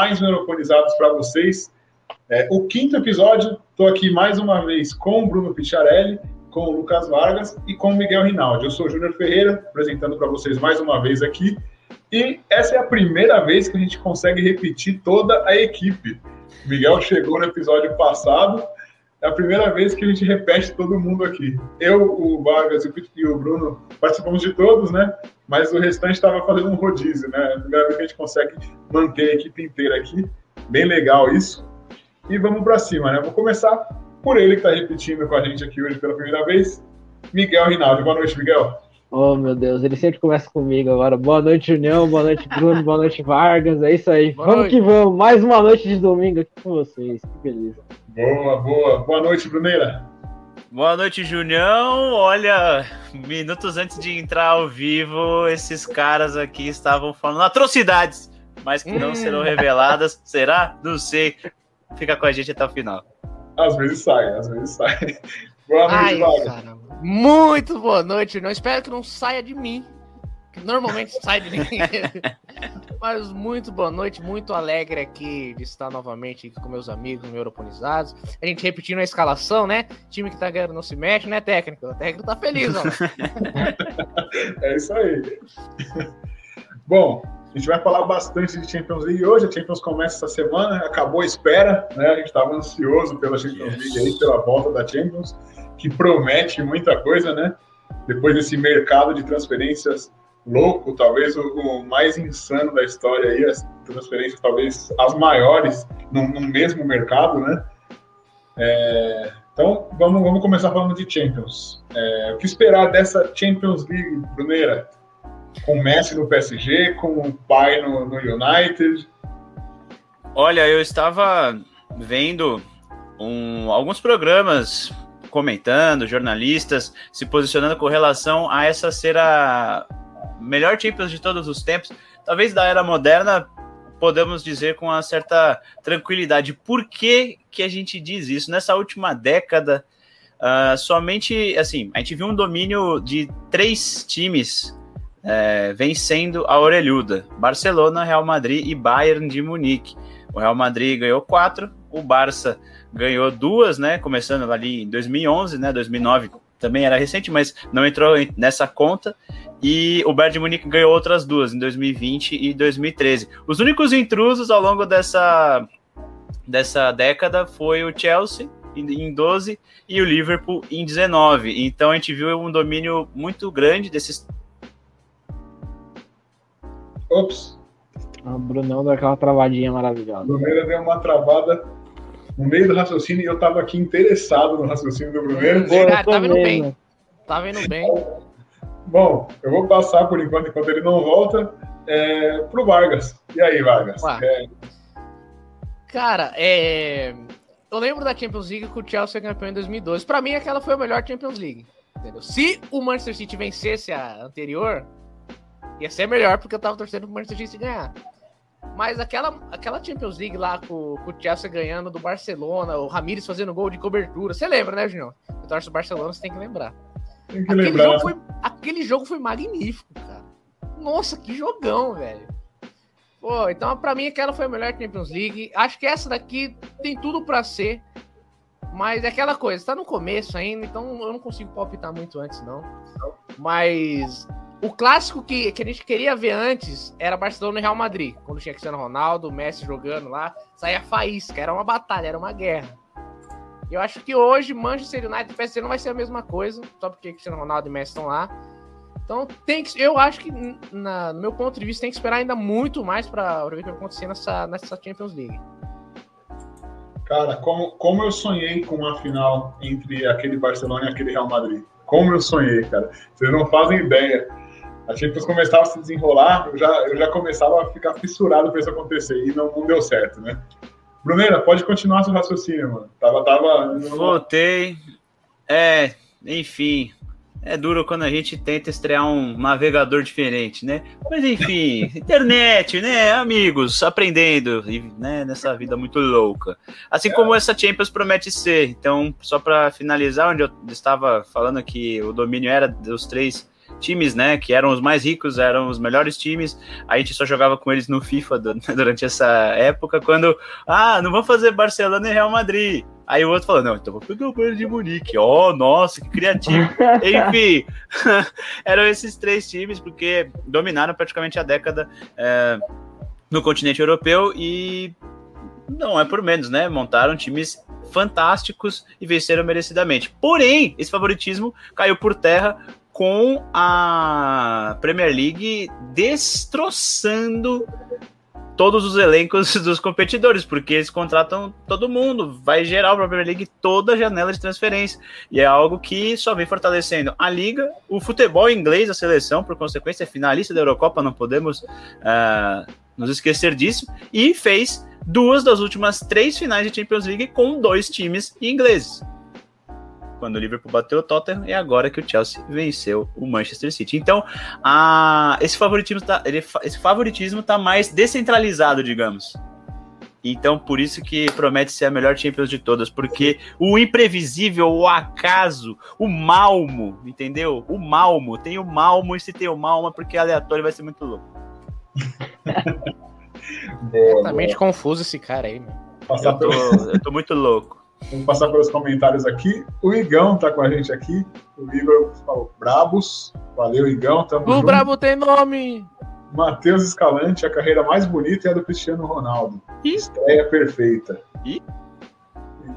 mais Europonizados para vocês. É, o quinto episódio, estou aqui mais uma vez com o Bruno Picciarelli, com o Lucas Vargas e com o Miguel Rinaldi. Eu sou o Júnior Ferreira, apresentando para vocês mais uma vez aqui. E essa é a primeira vez que a gente consegue repetir toda a equipe. O Miguel chegou no episódio passado, é a primeira vez que a gente repete todo mundo aqui. Eu, o Vargas e o Bruno participamos de todos, né? Mas o restante estava fazendo um rodízio, né? É a primeira vez que a gente consegue manter a equipe inteira aqui. Bem legal isso. E vamos para cima, né? Vou começar por ele que está repetindo com a gente aqui hoje pela primeira vez. Miguel Rinaldi. Boa noite, Miguel. Oh, meu Deus, ele sempre começa comigo agora. Boa noite, União, boa noite, Bruno, boa noite, Vargas. É isso aí. Boa vamos noite. que vamos. Mais uma noite de domingo aqui com vocês. Que beleza. Boa, boa. Boa noite, Bruneira. Boa noite, Junião. Olha, minutos antes de entrar ao vivo, esses caras aqui estavam falando atrocidades, mas que não hum. serão reveladas. Será? Não sei. Fica com a gente até o final. Às vezes sai, às vezes sai. Boa noite, Ai, Muito boa noite, não espero que não saia de mim. Que normalmente sai de mim. Mas muito boa noite, muito alegre aqui de estar novamente aqui com meus amigos, meus europonizados. A gente repetindo a escalação, né? Time que tá ganhando não se mexe, né, técnico? O técnico tá feliz, ó. é isso aí. Bom, a gente vai falar bastante de Champions League hoje. A Champions começa essa semana, acabou a espera, né? A gente estava ansioso pela Champions League aí, pela volta da Champions, que promete muita coisa, né? Depois desse mercado de transferências louco, talvez o, o mais insano da história aí, as transferências talvez as maiores no, no mesmo mercado, né? É, então vamos, vamos começar falando de Champions. É, o que esperar dessa Champions League, Bruneira? Com o Messi no PSG, com o pai no, no United. Olha, eu estava vendo um, alguns programas comentando, jornalistas se posicionando com relação a essa ser a melhor Champions de todos os tempos, talvez da era moderna, podemos dizer com uma certa tranquilidade. Por que, que a gente diz isso? Nessa última década, uh, somente, assim, a gente viu um domínio de três times é, vencendo a orelhuda: Barcelona, Real Madrid e Bayern de Munique. O Real Madrid ganhou quatro, o Barça ganhou duas, né? Começando ali em 2011, né? 2009 também era recente, mas não entrou nessa conta. E o Bayern de Munique ganhou outras duas em 2020 e 2013. Os únicos intrusos ao longo dessa dessa década foi o Chelsea em 12 e o Liverpool em 19. Então a gente viu um domínio muito grande desses Ops. O Brunão deu aquela travadinha maravilhosa. O Bruneira deu uma travada no meio do raciocínio e eu tava aqui interessado no raciocínio do Bruneira. Hum, tava indo bem. Tava indo bem. Bom, eu vou passar por enquanto, enquanto ele não volta, é, pro Vargas. E aí, Vargas? É... Cara, é... eu lembro da Champions League que o Chelsea campeão em 2012. Pra mim, aquela foi a melhor Champions League. Entendeu? Se o Manchester City vencesse a anterior, Ia ser melhor porque eu tava torcendo pro Manchester City ganhar. Mas aquela, aquela Champions League lá com, com, o Chelsea ganhando do Barcelona, o Ramires fazendo gol de cobertura. Você lembra, né, Junior? Eu torço o Barcelona, você tem que lembrar. Tem que aquele, lembrar. Jogo foi, aquele jogo foi magnífico, cara. Nossa, que jogão, velho. Pô, então pra mim aquela foi a melhor Champions League. Acho que essa daqui tem tudo para ser. Mas é aquela coisa, tá no começo ainda, então eu não consigo palpitar muito antes, não. Mas o clássico que, que a gente queria ver antes era Barcelona e Real Madrid. Quando tinha Cristiano Ronaldo, Messi jogando lá, saía faísca, era uma batalha, era uma guerra. Eu acho que hoje Manchester United e PSG não vai ser a mesma coisa, só porque Cristiano Ronaldo e Messi estão lá. Então tem que, eu acho que, na, no meu ponto de vista, tem que esperar ainda muito mais para ver o que vai acontecer nessa, nessa Champions League. Cara, como, como eu sonhei com uma final entre aquele Barcelona e aquele Real Madrid. Como eu sonhei, cara. Vocês não fazem ideia. A Champions começava a se desenrolar, eu já, eu já começava a ficar fissurado para isso acontecer, e não, não deu certo, né? Bruneira, pode continuar seu raciocínio, mano. Tava, tava. Voltei. É, enfim. É duro quando a gente tenta estrear um navegador diferente, né? Mas enfim, internet, né? Amigos, aprendendo, né? Nessa vida muito louca. Assim como essa Champions promete ser. Então, só para finalizar, onde eu estava falando que o domínio era dos três times, né, que eram os mais ricos, eram os melhores times. A gente só jogava com eles no FIFA durante essa época, quando, ah, não vamos fazer Barcelona e Real Madrid. Aí o outro falou, não, então vou pegar o Bayern de Munique. Oh, nossa, que criativo. Enfim, eram esses três times, porque dominaram praticamente a década é, no continente europeu e não é por menos, né? Montaram times fantásticos e venceram merecidamente. Porém, esse favoritismo caiu por terra com a Premier League destroçando todos os elencos dos competidores, porque eles contratam todo mundo, vai gerar para a Premier League toda a janela de transferência. E é algo que só vem fortalecendo a liga, o futebol inglês, a seleção, por consequência, é finalista da Eurocopa, não podemos uh, nos esquecer disso, e fez duas das últimas três finais de Champions League com dois times ingleses quando o Liverpool bateu o Tottenham e agora que o Chelsea venceu o Manchester City. Então, a, esse favoritismo tá, ele, esse favoritismo tá mais descentralizado, digamos. Então, por isso que promete ser a melhor Champions de todas, porque o imprevisível, o acaso, o malmo, entendeu? O malmo, tem o malmo e se tem o malmo, porque aleatório vai ser muito louco. Completamente confuso esse cara aí, mano. Eu tô, eu tô muito louco. Vamos passar pelos comentários aqui. O Igão tá com a gente aqui. O Igor falou Brabos. Valeu, Igão. Tamo o junto. Brabo tem nome. Matheus Escalante, a carreira mais bonita é a do Cristiano Ronaldo. Ih? Estreia perfeita. Ih?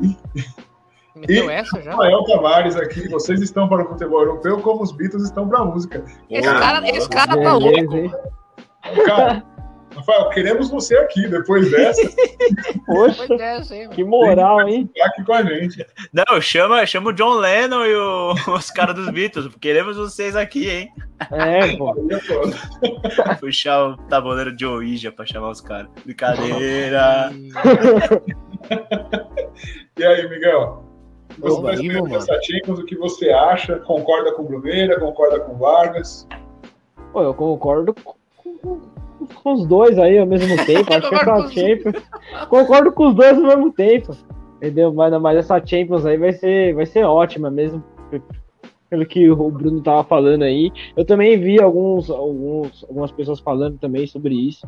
E, e essa já? Rafael Tavares aqui, vocês estão para o futebol europeu como os Beatles estão para a música. Esse, cara, esse cara tá louco. Cara, Rafael, queremos você aqui depois dessa. Poxa, que moral, hein? Aqui com a gente. Não, chama, chama o John Lennon e o, os caras dos Beatles. Queremos vocês aqui, hein? É, pô. Puxar o tabuleiro de Ouija pra chamar os caras. Brincadeira. e aí, Miguel? Você vai essa Champions, o que você acha? Concorda com o Bruneira? Concorda com o Vargas? Pô, eu concordo com com os dois aí ao mesmo tempo. Acho que essa Champions. Concordo com os dois ao mesmo tempo. Entendeu? Mas, mas essa Champions aí vai ser, vai ser ótima mesmo. Pelo que o Bruno tava falando aí. Eu também vi alguns, alguns, algumas pessoas falando também sobre isso.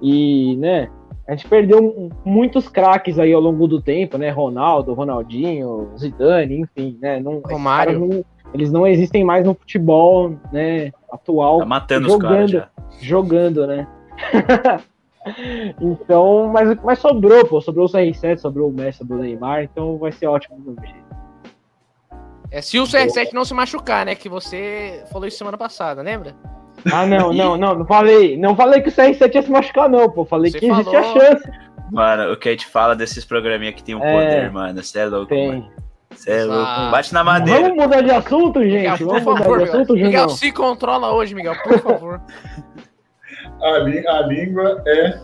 E, né, a gente perdeu muitos craques aí ao longo do tempo, né? Ronaldo, Ronaldinho, Zidane, enfim, né? Não, Romário. Não, eles não existem mais no futebol, né? Atual. Tá matando jogando, os caras já. Jogando, né? então, mas, mas sobrou, pô. Sobrou o CR7, sobrou o Messi, sobrou o Neymar, então vai ser ótimo do mesmo jeito. É, se o CR7 não se machucar, né? Que você falou isso semana passada, lembra? Ah, não, não, não, não falei. Não falei que o CR7 ia se machucar, não, pô. Falei você que falou... existe a chance. Mano, o que a gente fala desses programinha que tem um é, poder, mano. Você é louco, tem. mano. Você é louco. Bate na madeira. Vamos mudar de assunto, gente. Miguel, Vamos mudar favor, de assunto, Miguel. Miguel, se controla hoje, Miguel, por favor. a, a língua é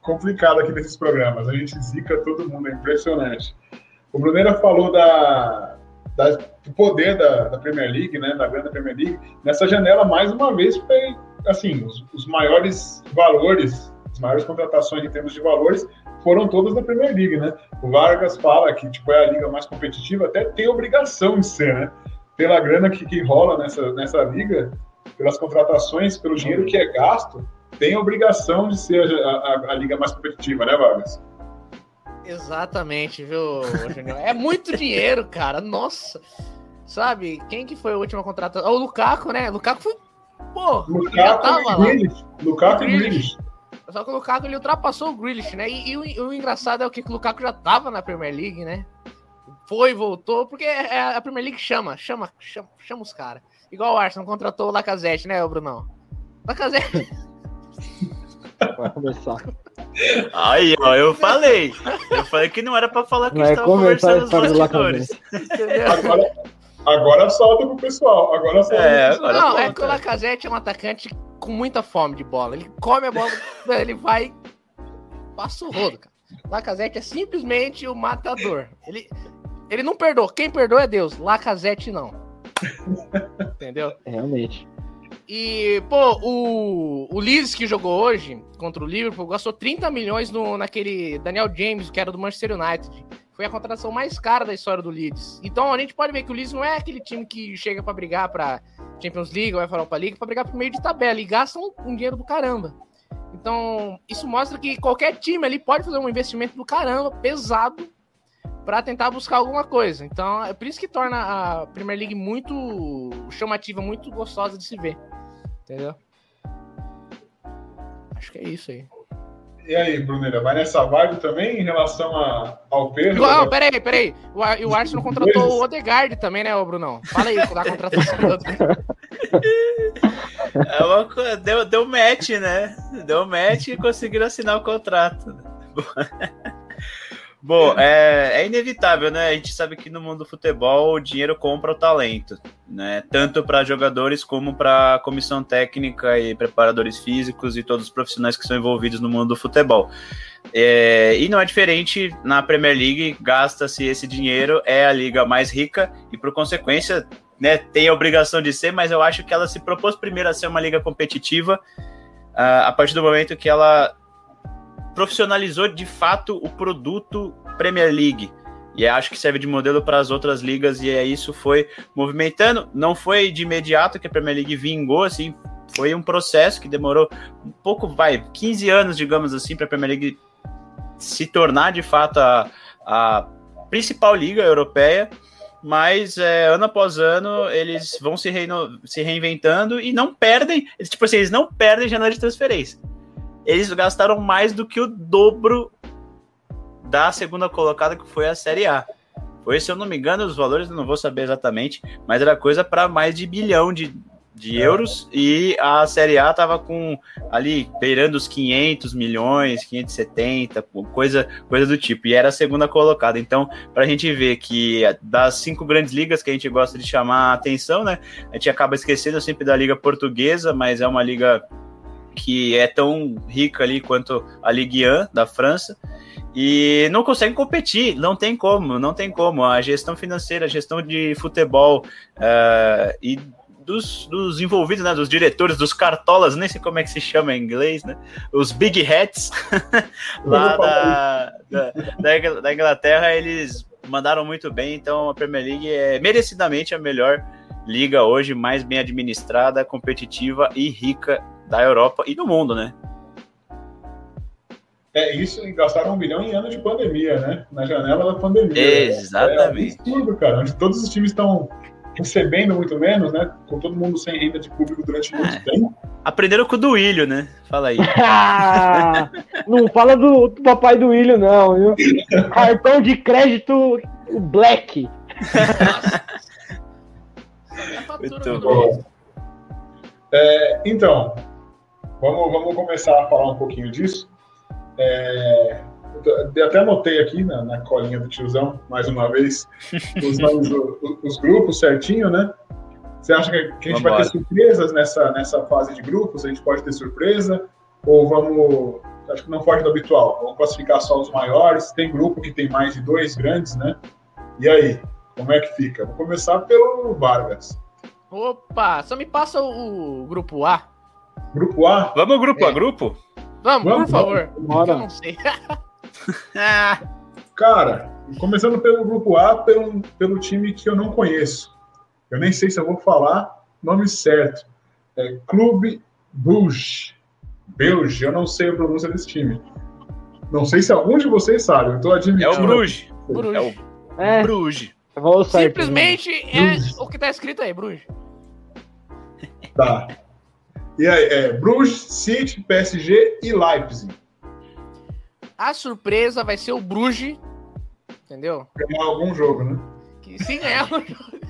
complicada aqui nesses programas. A gente zica todo mundo, é impressionante. O Bruneira falou da, da, do poder da, da, Premier League, né, da grande Premier League. Nessa janela, mais uma vez, foi assim, os, os maiores valores, as maiores contratações em termos de valores foram todas da Premier League, né? O Vargas fala que tipo, é a liga mais competitiva, até tem obrigação de ser, né? Pela grana que, que rola nessa, nessa liga, pelas contratações, pelo dinheiro que é gasto, tem a obrigação de ser a, a, a liga mais competitiva, né, Vargas? Exatamente, viu, Junior? É muito dinheiro, cara. Nossa. Sabe, quem que foi a última contratação? O Lukaku, né? Lukaku foi. Pô, Lukaku já tava lá. Lukaku e Grealish. Só que o Lukaku ele ultrapassou o Grealish, né? E, e o, o, engraçado é o que o Lukaku já tava na Premier League, né? Foi, voltou, porque é, é a Premier League chama, chama, chama, chama os caras. Igual o Arsenal contratou o Lacazette, né, Brunão? Lacazette. Vai começar. Aí, ó, eu falei. Eu falei que não era pra falar que estava conversando os bastidores. Agora, agora solta pro pessoal. Agora solta é, agora Não, é que o Lacazette é um atacante com muita fome de bola. Ele come a bola, ele vai. Passa o rodo, cara. Lacazette é simplesmente o matador. Ele, ele não perdoa. Quem perdoa é Deus. Lacazette não. Entendeu? Realmente. E, pô, o, o Leeds que jogou hoje contra o Liverpool gastou 30 milhões no, naquele Daniel James, que era do Manchester United. Foi a contratação mais cara da história do Leeds. Então a gente pode ver que o Leeds não é aquele time que chega para brigar para Champions League, UEFA Europa League, para brigar pro meio de tabela e gastam um dinheiro do caramba. Então, isso mostra que qualquer time ali pode fazer um investimento do caramba, pesado, para tentar buscar alguma coisa. Então, é por isso que torna a Premier League muito chamativa, muito gostosa de se ver. Entendeu? Acho que é isso aí. E aí, Brunera, vai nessa vibe também em relação a, ao Pedro? Não, peraí, peraí. O, o Arsenal contratou o Odegaard também, né, ô Brunão? Fala aí da contratação do Odegaard. É uma co- deu, deu match, né? Deu match e conseguiram assinar o contrato. Bom, é, é inevitável, né? A gente sabe que no mundo do futebol o dinheiro compra o talento, né? Tanto para jogadores como para comissão técnica e preparadores físicos e todos os profissionais que são envolvidos no mundo do futebol. É, e não é diferente na Premier League, gasta-se esse dinheiro, é a liga mais rica e, por consequência, né, tem a obrigação de ser, mas eu acho que ela se propôs primeiro a ser uma liga competitiva ah, a partir do momento que ela profissionalizou de fato o produto Premier League. E acho que serve de modelo para as outras ligas, e é isso foi movimentando. Não foi de imediato que a Premier League vingou, assim, foi um processo que demorou um pouco, vai, 15 anos, digamos assim, para a Premier League se tornar de fato a, a principal liga europeia mas é, ano após ano eles vão se, reino, se reinventando e não perdem, tipo assim, eles não perdem janela de transferência. Eles gastaram mais do que o dobro da segunda colocada, que foi a Série A. Foi, se eu não me engano, os valores eu não vou saber exatamente, mas era coisa para mais de bilhão de, de euros e a Série A tava com ali beirando os 500 milhões, 570, coisa, coisa do tipo, e era a segunda colocada. Então, para a gente ver que das cinco grandes ligas que a gente gosta de chamar a atenção, né, a gente acaba esquecendo sempre da Liga Portuguesa, mas é uma liga que é tão rica ali quanto a Ligue 1 da França e não consegue competir, não tem como, não tem como. A gestão financeira, a gestão de futebol uh, e dos, dos, envolvidos, né, dos diretores, dos cartolas, nem sei como é que se chama em inglês, né, os big hats lá da, da, da, Inglaterra, eles mandaram muito bem, então a Premier League é merecidamente a melhor liga hoje, mais bem administrada, competitiva e rica da Europa e do mundo, né? É isso, e gastaram um bilhão em anos de pandemia, né? Na janela da pandemia. Exatamente. É absurdo, cara. Onde todos os times estão recebendo muito menos, né? Com todo mundo sem renda de público durante muito É. tempo. Aprenderam com o do Willian, né? Fala aí. Ah, não fala do, do papai do William, não, viu? Cartão de crédito o Black. É Muito do bom. É, então, vamos, vamos começar a falar um pouquinho disso. É, eu até anotei aqui na, na colinha do tiozão, mais uma vez, os, nomes do- os grupos certinho, né? Você acha que, que a gente vai ter Vambora. surpresas nessa, nessa fase de grupos? A gente pode ter surpresa? Ou vamos. Acho que não foge do habitual. Vamos classificar só os maiores. Tem grupo que tem mais de dois grandes, né? E aí? Como é que fica? Vou começar pelo Vargas. Opa, só me passa o, o grupo A. Grupo A, Vamos grupo É. a grupo? Vamos, Vamos, por favor. Bora. Eu não sei. Ah, Cara, começando pelo grupo A, pelo, pelo time que eu não conheço. Eu nem sei se eu vou falar o nome certo. É Clube Bruges. Bruges, eu não sei a pronúncia desse time. Não sei se algum de vocês sabe, eu tô é admitindo. o Bruges. Bruges. É o É, Bruges. né? Simplesmente é o que tá escrito aí, Bruges. Tá. E aí, é Bruges, City, PSG e Leipzig. A surpresa vai ser o Bruges, entendeu? Ganhar algum jogo, né? Que se ganhar o jogo.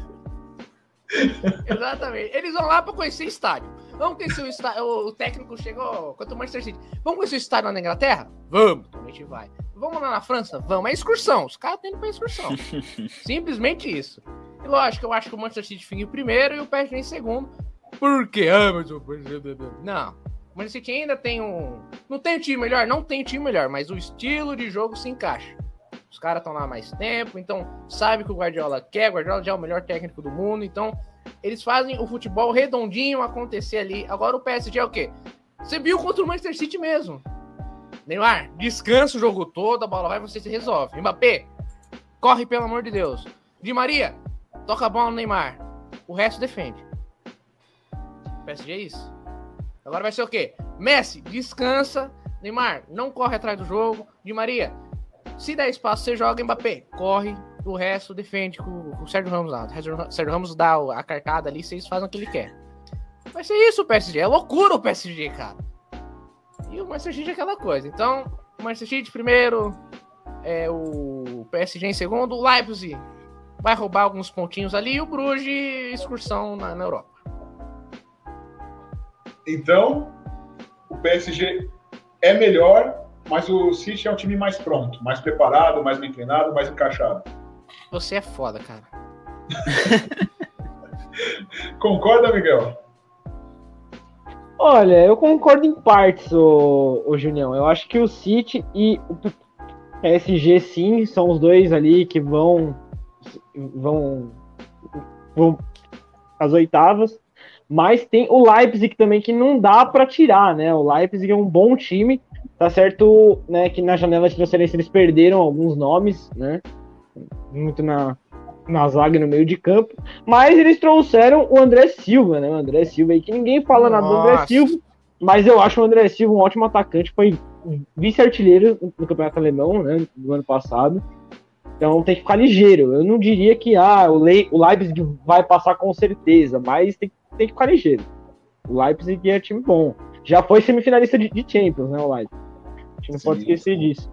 Exatamente. Eles vão lá pra conhecer estádio. Vamos conhecer o estádio. O técnico chegou. Quanto o Manchester City. Vamos conhecer o estádio lá na Inglaterra? Vamos. Então a gente vai. Vamos lá na França? Vamos. É excursão. Os caras indo pra excursão. Simplesmente isso. E lógico, eu acho que o Manchester City fica em primeiro e o PSG em segundo. Por quê? Ah, mas o Não. City ainda tem um. Não tem um time melhor? Não tem um time melhor, mas o estilo de jogo se encaixa. Os caras estão lá há mais tempo, então sabe que o Guardiola quer. O Guardiola já é o melhor técnico do mundo, então eles fazem o futebol redondinho acontecer ali. Agora o PSG é o quê? Você viu contra o Manchester City mesmo. Neymar, descansa o jogo todo, a bola vai, você se resolve. Mbappé, corre pelo amor de Deus. Di Maria, toca a bola no Neymar. O resto defende. PSG é isso. Agora vai ser o quê? Messi, descansa. Neymar, não corre atrás do jogo. Di Maria, se der espaço, você joga Mbappé. Corre, o resto defende com, com o Sérgio Ramos lá. O Sérgio Ramos dá a cartada ali, vocês fazem o que ele quer. Vai ser isso o PSG. É loucura o PSG, cara. E o Manchester City é aquela coisa. Então, o Manchester City primeiro, é o PSG em segundo, o Leipzig vai roubar alguns pontinhos ali e o Bruges excursão na, na Europa. Então, o PSG é melhor, mas o City é um time mais pronto, mais preparado, mais bem treinado, mais encaixado. Você é foda, cara. Concorda, Miguel? Olha, eu concordo em partes, o, o Junião. Eu acho que o City e o PSG, sim, são os dois ali que vão vão, vão as oitavas. Mas tem o Leipzig também que não dá para tirar, né? O Leipzig é um bom time, tá certo, né? Que na janela de transferência eles perderam alguns nomes, né? Muito na, na zaga no meio de campo, mas eles trouxeram o André Silva, né? O André Silva aí que ninguém fala Nossa. nada do André Silva, mas eu acho o André Silva um ótimo atacante, foi vice-artilheiro no Campeonato Alemão, né? Do ano passado. Então tem que ficar ligeiro. Eu não diria que ah, o, Le o Leipzig vai passar com certeza, mas tem, tem que ficar ligeiro. O Leipzig é time bom. Já foi semifinalista de, de Champions, né, o Leipzig. A gente não Sim. pode esquecer disso.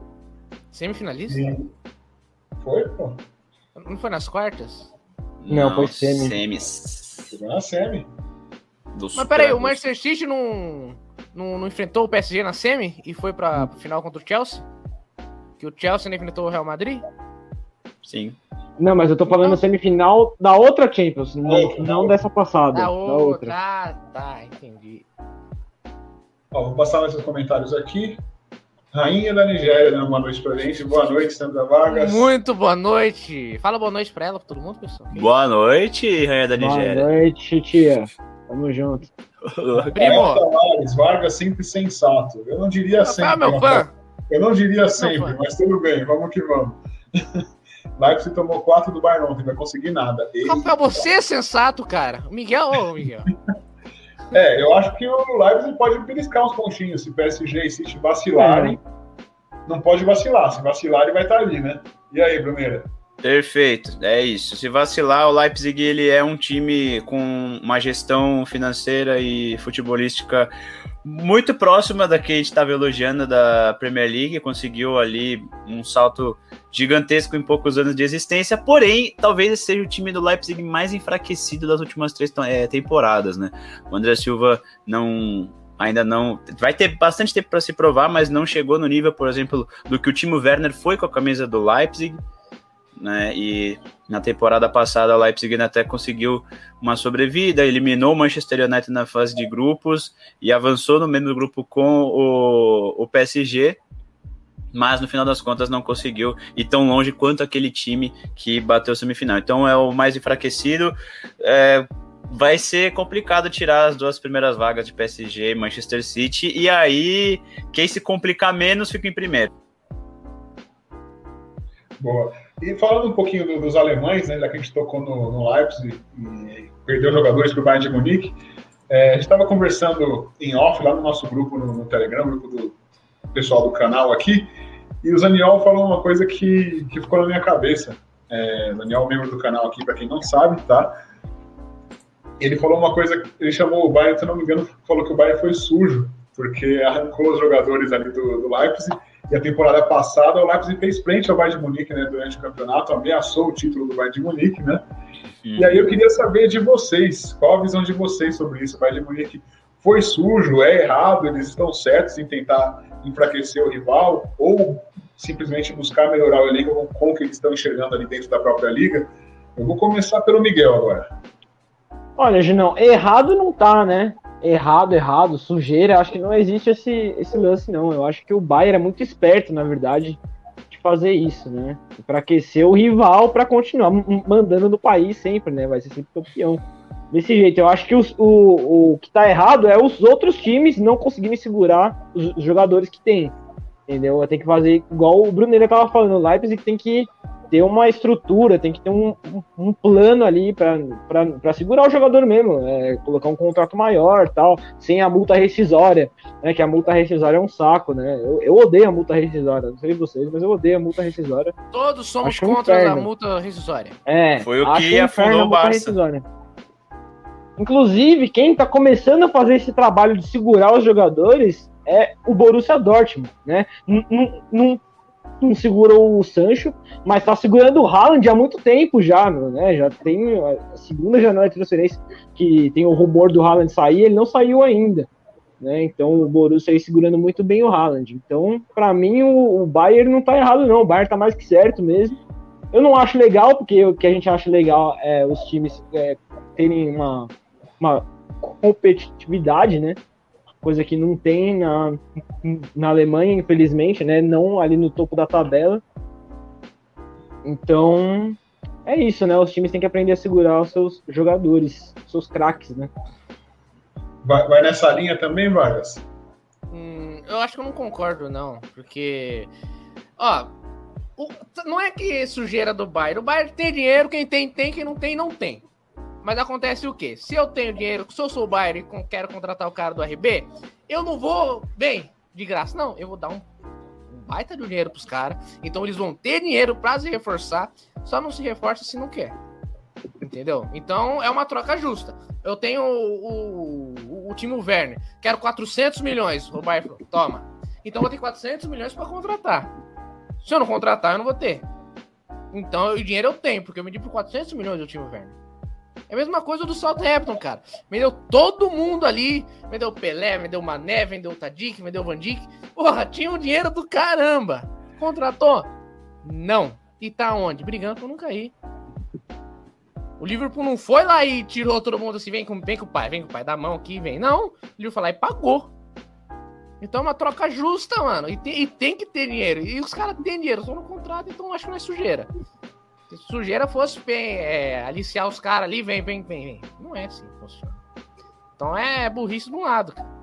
Semifinalista? Sim. Foi, pô. Não foi nas quartas? Não, não foi semi. Semis. Foi na semi. Mas peraí, o Manchester City não, não, não, enfrentou o PSG na semi e foi pra, pra final contra o Chelsea? Que o Chelsea não enfrentou o Real Madrid? Sim. Não, mas eu tô falando semifinal da outra Champions, não, não dessa passada. Da, da outra. Ah, tá, entendi. Ó, vou passar mais os comentários aqui. Rainha da Nigéria, dando uma noite pra gente. Boa noite, Sandra Vargas. Muito boa noite. Fala boa noite pra ela, pra todo mundo, pessoal. Boa noite, Rainha da Nigéria. Boa noite, tia. Tamo junto. Primo. Tavares, Vargas sempre sensato. Eu não diria sempre. Ah, meu fã. Eu não diria sempre, mas tudo bem, vamos que vamos. Leipzig tomou 4 do Bayern ontem, não vai conseguir nada. E... Rafael, você é sensato, cara. Miguel, ô Miguel. é, eu acho que o Leipzig pode beliscar uns pontinhos se PSG e City vacilarem. É. Não pode vacilar. Se vacilar, ele vai estar ali, né? E aí, Bruneira? Perfeito, é isso. Se vacilar, o Leipzig ele é um time com uma gestão financeira e futebolística muito próxima da que a gente estava elogiando da Premier League, conseguiu ali um salto gigantesco em poucos anos de existência, porém, talvez esse seja o time do Leipzig mais enfraquecido das últimas três é, temporadas, né? O André Silva não ainda não vai ter bastante tempo para se provar, mas não chegou no nível, por exemplo, do que o Timo Werner foi com a camisa do Leipzig né? E na temporada passada o Leipzig até conseguiu uma sobrevida, eliminou o Manchester United na fase de grupos e avançou no mesmo grupo com o, o PSG, mas no final das contas não conseguiu ir tão longe quanto aquele time que bateu semifinal. Então é o mais enfraquecido. É, vai ser complicado tirar as duas primeiras vagas de PSG e Manchester City, e aí quem se complicar menos fica em primeiro. Boa. E falando um pouquinho do, dos alemães, né, já que a gente tocou no, no Leipzig e perdeu jogadores para o Bayern de Munique, é, a gente estava conversando em off lá no nosso grupo no, no, Telegram, grupo do pessoal do canal aqui, e o Zaniol falou uma coisa que, que ficou na minha cabeça. É, Daniel, membro do canal aqui, para quem não sabe, tá? Ele falou uma coisa, ele chamou o Bayern, se não me engano, falou que o Bayern foi sujo, porque arrancou os jogadores ali do, do Leipzig e a temporada passada o Leipzig fez frente ao Bayern de Munique né, durante o campeonato, ameaçou o título do Bayern de Munique, né? E aí eu queria saber de vocês, qual a visão de vocês sobre isso? O Bayern de Munique foi sujo, é errado, eles estão certos em tentar enfraquecer o rival ou simplesmente buscar melhorar o elenco com o que eles estão enxergando ali dentro da própria liga? Eu vou começar pelo Miguel agora. Olha, Ginão, errado não tá, né? Errado, errado, sujeira, acho que não existe esse, esse lance, não. Eu acho que o Bayern é muito esperto, na verdade, de fazer isso, né? Para aquecer o rival para continuar mandando no país sempre, né? Vai ser sempre campeão. Desse jeito, eu acho que os, o, o que tá errado é os outros times não conseguirem segurar os, os jogadores que tem. Entendeu? Tem que fazer igual o Brunello tava falando, o Leipzig tem que ter uma estrutura, tem que ter um, um, plano ali para segurar o jogador mesmo, é, colocar um contrato maior tal, sem a multa rescisória, né? Que a multa rescisória é um saco, né? Eu, eu odeio a multa rescisória, não sei vocês, mas eu odeio a multa rescisória. Todos somos acho contra a multa rescisória. É, foi o que afundou o Barça. Inclusive, quem está começando a fazer esse trabalho de segurar os jogadores é o Borussia Dortmund, né? Não, não segura o Sancho, mas está segurando o Haaland há muito tempo já, né? Já tem a segunda janela de transferência que tem o rumor do Haaland sair, ele não saiu ainda. Né? Então o Borussia aí segurando muito bem o Haaland. Então, para mim, o, o Bayern não está errado, não. O Bayern está mais que certo mesmo. Eu não acho legal, porque o que a gente acha legal é os times é, terem uma, uma competitividade, né? Coisa que não tem na, na Alemanha, infelizmente, né? Não ali no topo da tabela. Então, é isso, né? Os times têm que aprender a segurar os seus jogadores, seus craques, né? Vai, vai, nessa linha também, Vargas? Hum, eu acho que eu não concordo, não. Porque, ó, o, não é que sujeira do Bayern. O Bayern tem dinheiro, quem tem, tem, quem não tem, não tem. Mas acontece o quê? Se eu tenho dinheiro, se eu sou o Bayern e quero contratar o cara do RB, eu não vou, bem, de graça, não. Eu vou dar um, um baita de dinheiro pros caras. Então eles vão ter dinheiro pra se reforçar. Só não se reforça se não quer. Entendeu? Então é uma troca justa. Eu tenho o, o, o time Werner, quero 400 milhões. O Bayern falou, toma. Então eu vou ter 400 milhões para contratar. Se eu não contratar, eu não vou ter. Então o dinheiro eu tenho, porque eu medi por 400 milhões o time Werner. É a mesma coisa do Southampton, cara. Vendeu todo mundo ali. Vendeu Pelé, vendeu Mané, vendeu Tadic, vendeu Van Dijk. Porra, tinha o um dinheiro do caramba. Contratou? Não. E tá onde? Brigando pra não cair. O Liverpool não foi lá e tirou todo mundo assim, vem com, vem com o pai, vem com o pai, dá a mão aqui, vem. Não, o Liverpool foi lá e pagou. Então é uma troca justa, mano. E tem, e tem que ter dinheiro. E os caras têm dinheiro, só no contrato, então acho que não é sujeira. Se sujeira fosse é, aliciar os caras ali, vem, vem, vem, vem. Não é assim que funciona. Então é burrice de um lado, cara.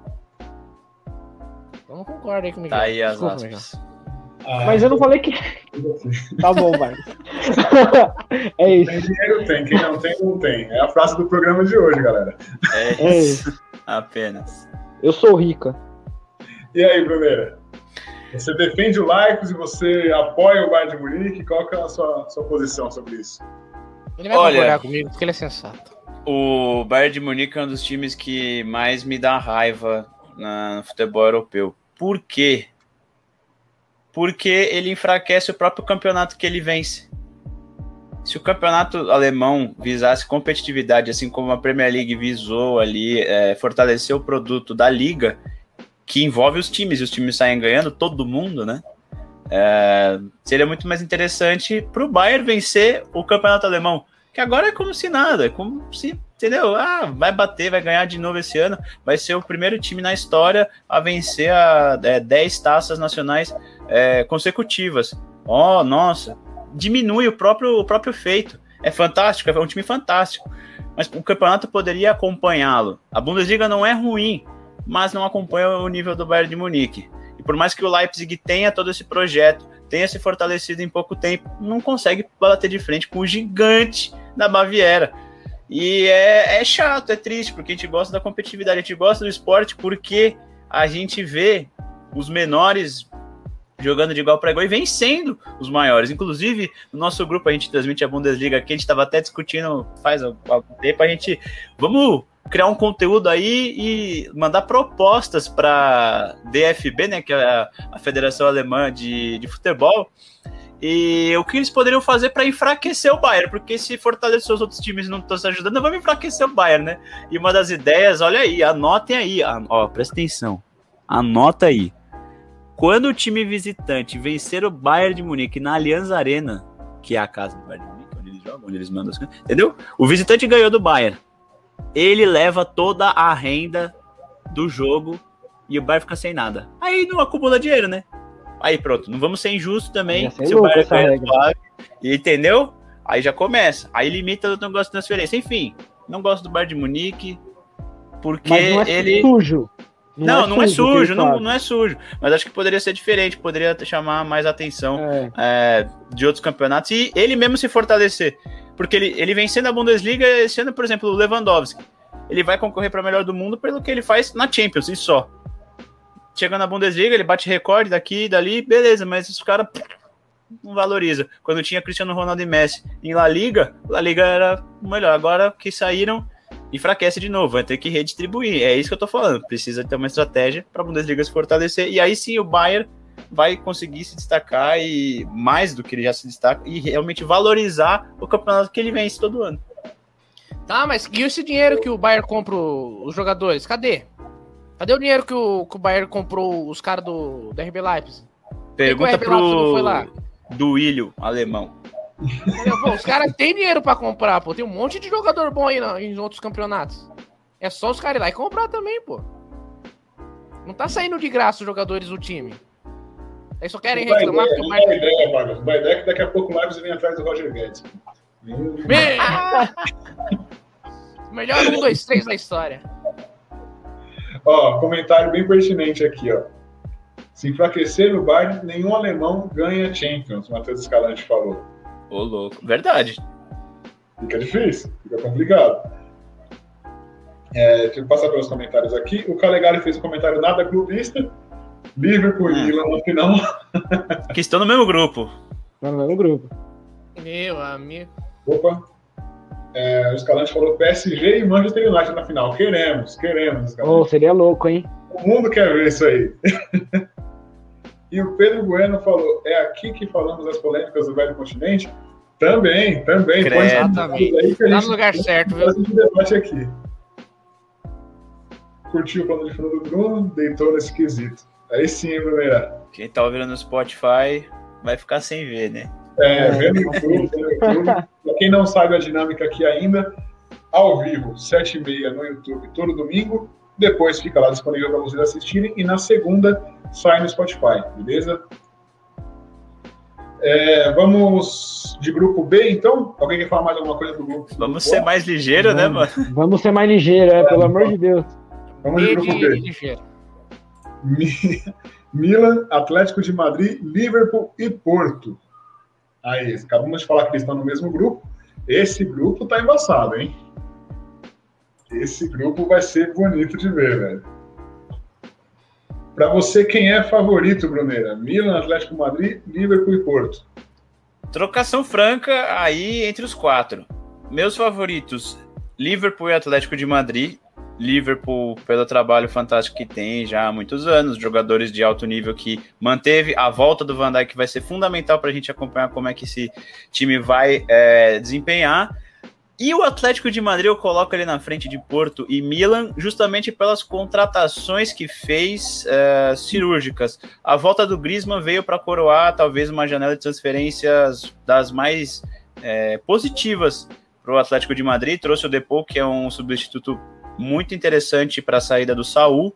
Então não concordo aí comigo. Tá aí as Desculpa, ah, Mas eu não falei que. tá bom, vai. é isso. Tem dinheiro, tem. Quem não tem, não tem. É a frase do programa de hoje, galera. É isso. É isso. Apenas. Eu sou rica. E aí, Bruneira? Você defende o Laicos e você apoia o Bayern de Munique? Qual é a sua, sua posição sobre isso? Ele vai Olha, concordar comigo porque ele é sensato. O Bayern de Munique é um dos times que mais me dá raiva no futebol europeu. Por quê? Porque ele enfraquece o próprio campeonato que ele vence. Se o campeonato alemão visasse competitividade, assim como a Premier League visou ali, é, fortalecer o produto da liga, que envolve os times, e os times saem ganhando, todo mundo, né? É, seria muito mais interessante para o Bayern vencer o campeonato alemão, que agora é como se nada, é como se, entendeu? Ah, vai bater, vai ganhar de novo esse ano, vai ser o primeiro time na história a vencer a é, 10 taças nacionais é, consecutivas. Oh, nossa, diminui o próprio, o próprio feito. É fantástico, é um time fantástico. Mas o campeonato poderia acompanhá-lo. A Bundesliga não é ruim, mas não acompanha o nível do Bayern de Munique. E por mais que o Leipzig tenha todo esse projeto, tenha se fortalecido em pouco tempo, não consegue bater de frente com o gigante da Baviera. E é, é chato, é triste, porque a gente gosta da competitividade, a gente gosta do esporte, porque a gente vê os menores jogando de igual para igual e vencendo os maiores. Inclusive, no nosso grupo, a gente transmite a Bundesliga aqui, a gente estava até discutindo faz algum tempo, a gente. Vamos criar um conteúdo aí e mandar propostas para DFB, né, que é a, Federação Alemã de, de Futebol, e o que eles poderiam fazer para enfraquecer o Bayern, porque se fortalecer os outros times não estão se ajudando, vamos enfraquecer o Bayern, né? E uma das ideias, olha aí, anotem aí, ó, presta atenção, anota aí. Quando o time visitante vencer o Bayern de Munique na Allianz Arena, que é a casa do Bayern de Munique, onde eles jogam, onde eles mandam as coisas, entendeu? O visitante ganhou do Bayern ele leva toda a renda do jogo e o Bayern fica sem nada. Aí não acumula dinheiro, né? Aí pronto, não vamos ser injustos também. Se o Bayern ganha suave, entendeu? Aí já começa. Aí limita o negócio de transferência. Enfim, não gosto do Bayern de Munique porque Mas não é ele sujo. Não, não, não é sujo, não, não é sujo. Mas acho que poderia ser diferente, poderia chamar mais atenção é. É, de outros campeonatos e ele mesmo se fortalecer. Porque ele, ele vencendo a Bundesliga, sendo, por exemplo, o Lewandowski. Ele vai concorrer para melhor do mundo pelo que ele faz na Champions e só. Chegando na Bundesliga, ele bate recorde daqui e dali, beleza, mas os caras não valoriza. Quando tinha Cristiano Ronaldo e Messi em La Liga, La Liga era o melhor. Agora que saíram, enfraquece de novo, vai ter que redistribuir. É isso que eu tô falando. Precisa ter uma estratégia para a Bundesliga se fortalecer. E aí sim o Bayern vai conseguir se destacar e mais do que ele já se destaca e realmente valorizar o campeonato que ele vence todo ano. Tá, mas e esse dinheiro que o Bayern compra os jogadores? Cadê? Cadê o dinheiro que o, que o Bayern comprou os caras do, do RB Leipzig? Pergunta pro do Ilho alemão. Pô, os caras têm dinheiro para comprar, pô. Tem um monte de jogador bom aí na, em outros campeonatos. É só os caras ir lá e comprar também, pô. Não tá saindo de graça os jogadores do time. Eles só querem reclamar que o Bayern... ideia, que daqui a pouco o Leipzig vem atrás do Roger Guedes. Me... Melhor um, dois, três da história. Ó, comentário bem pertinente aqui, ó. Se enfraquecer no Bayern, nenhum alemão ganha Champions, o Matheus Escalante falou. Ô, louco. Verdade. Fica difícil, fica complicado. É, deixa eu passar pelos comentários aqui. O Calegari fez um comentário nada clubista. Liverpool e é. Milan no final. que estão no mesmo grupo. Estão no mesmo grupo. Meu amigo. Opa. É, o Escalante falou PSG e Manchester United na final. Queremos, queremos. Oh, seria louco, hein? O mundo quer ver isso aí. e o Pedro Bueno falou: é aqui que falamos das polêmicas do velho continente? Também, também. Exatamente. Aí que tá no lugar certo, viu? debate aqui. Curtiu o plano de fundo do Bruno, deitou nesse quesito. Aí sim, Bruneira. Quem tá ouvindo no Spotify vai ficar sem ver, né? É, vendo no YouTube. Pra quem não sabe a dinâmica aqui ainda, ao vivo, 7h30 no YouTube, todo domingo. Depois fica lá disponível para vocês assistirem. E na segunda sai no Spotify, beleza? É, vamos de grupo B, então? Alguém quer falar mais alguma coisa do grupo? Vamos ser mais ligeiro, né, mano? Vamos ser mais ligeiro, é, pelo amor de Deus. Vamos de grupo B. Milan, Atlético de Madrid, Liverpool e Porto. Aí, acabamos de falar que eles estão no mesmo grupo. Esse grupo tá embaçado, hein? Esse grupo vai ser bonito de ver, velho. Para você, quem é favorito, Bruneira? Milan, Atlético Madrid, Liverpool e Porto. Trocação franca aí entre os quatro. Meus favoritos: Liverpool e Atlético de Madrid. Liverpool, pelo trabalho fantástico que tem já há muitos anos, jogadores de alto nível que manteve a volta do Van Dijk, vai ser fundamental para a gente acompanhar como é que esse time vai é, desempenhar. E o Atlético de Madrid eu coloco ele na frente de Porto e Milan, justamente pelas contratações que fez uh, cirúrgicas. A volta do Griezmann veio para coroar talvez uma janela de transferências das mais uh, positivas para o Atlético de Madrid. Trouxe o Depou, que é um substituto muito interessante para a saída do Saul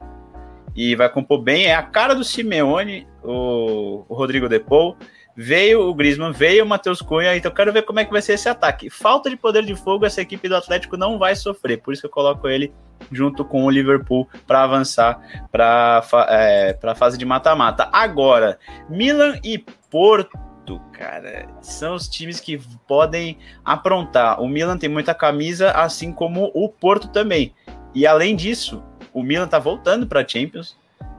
e vai compor bem. É a cara do Simeone, o, o Rodrigo Depou. Veio o Griezmann, veio o Matheus Cunha, então quero ver como é que vai ser esse ataque. Falta de poder de fogo, essa equipe do Atlético não vai sofrer, por isso eu coloco ele junto com o Liverpool para avançar para é, a fase de mata-mata. Agora, Milan e Porto, cara, são os times que podem aprontar. O Milan tem muita camisa, assim como o Porto também. E além disso, o Milan tá voltando para Champions,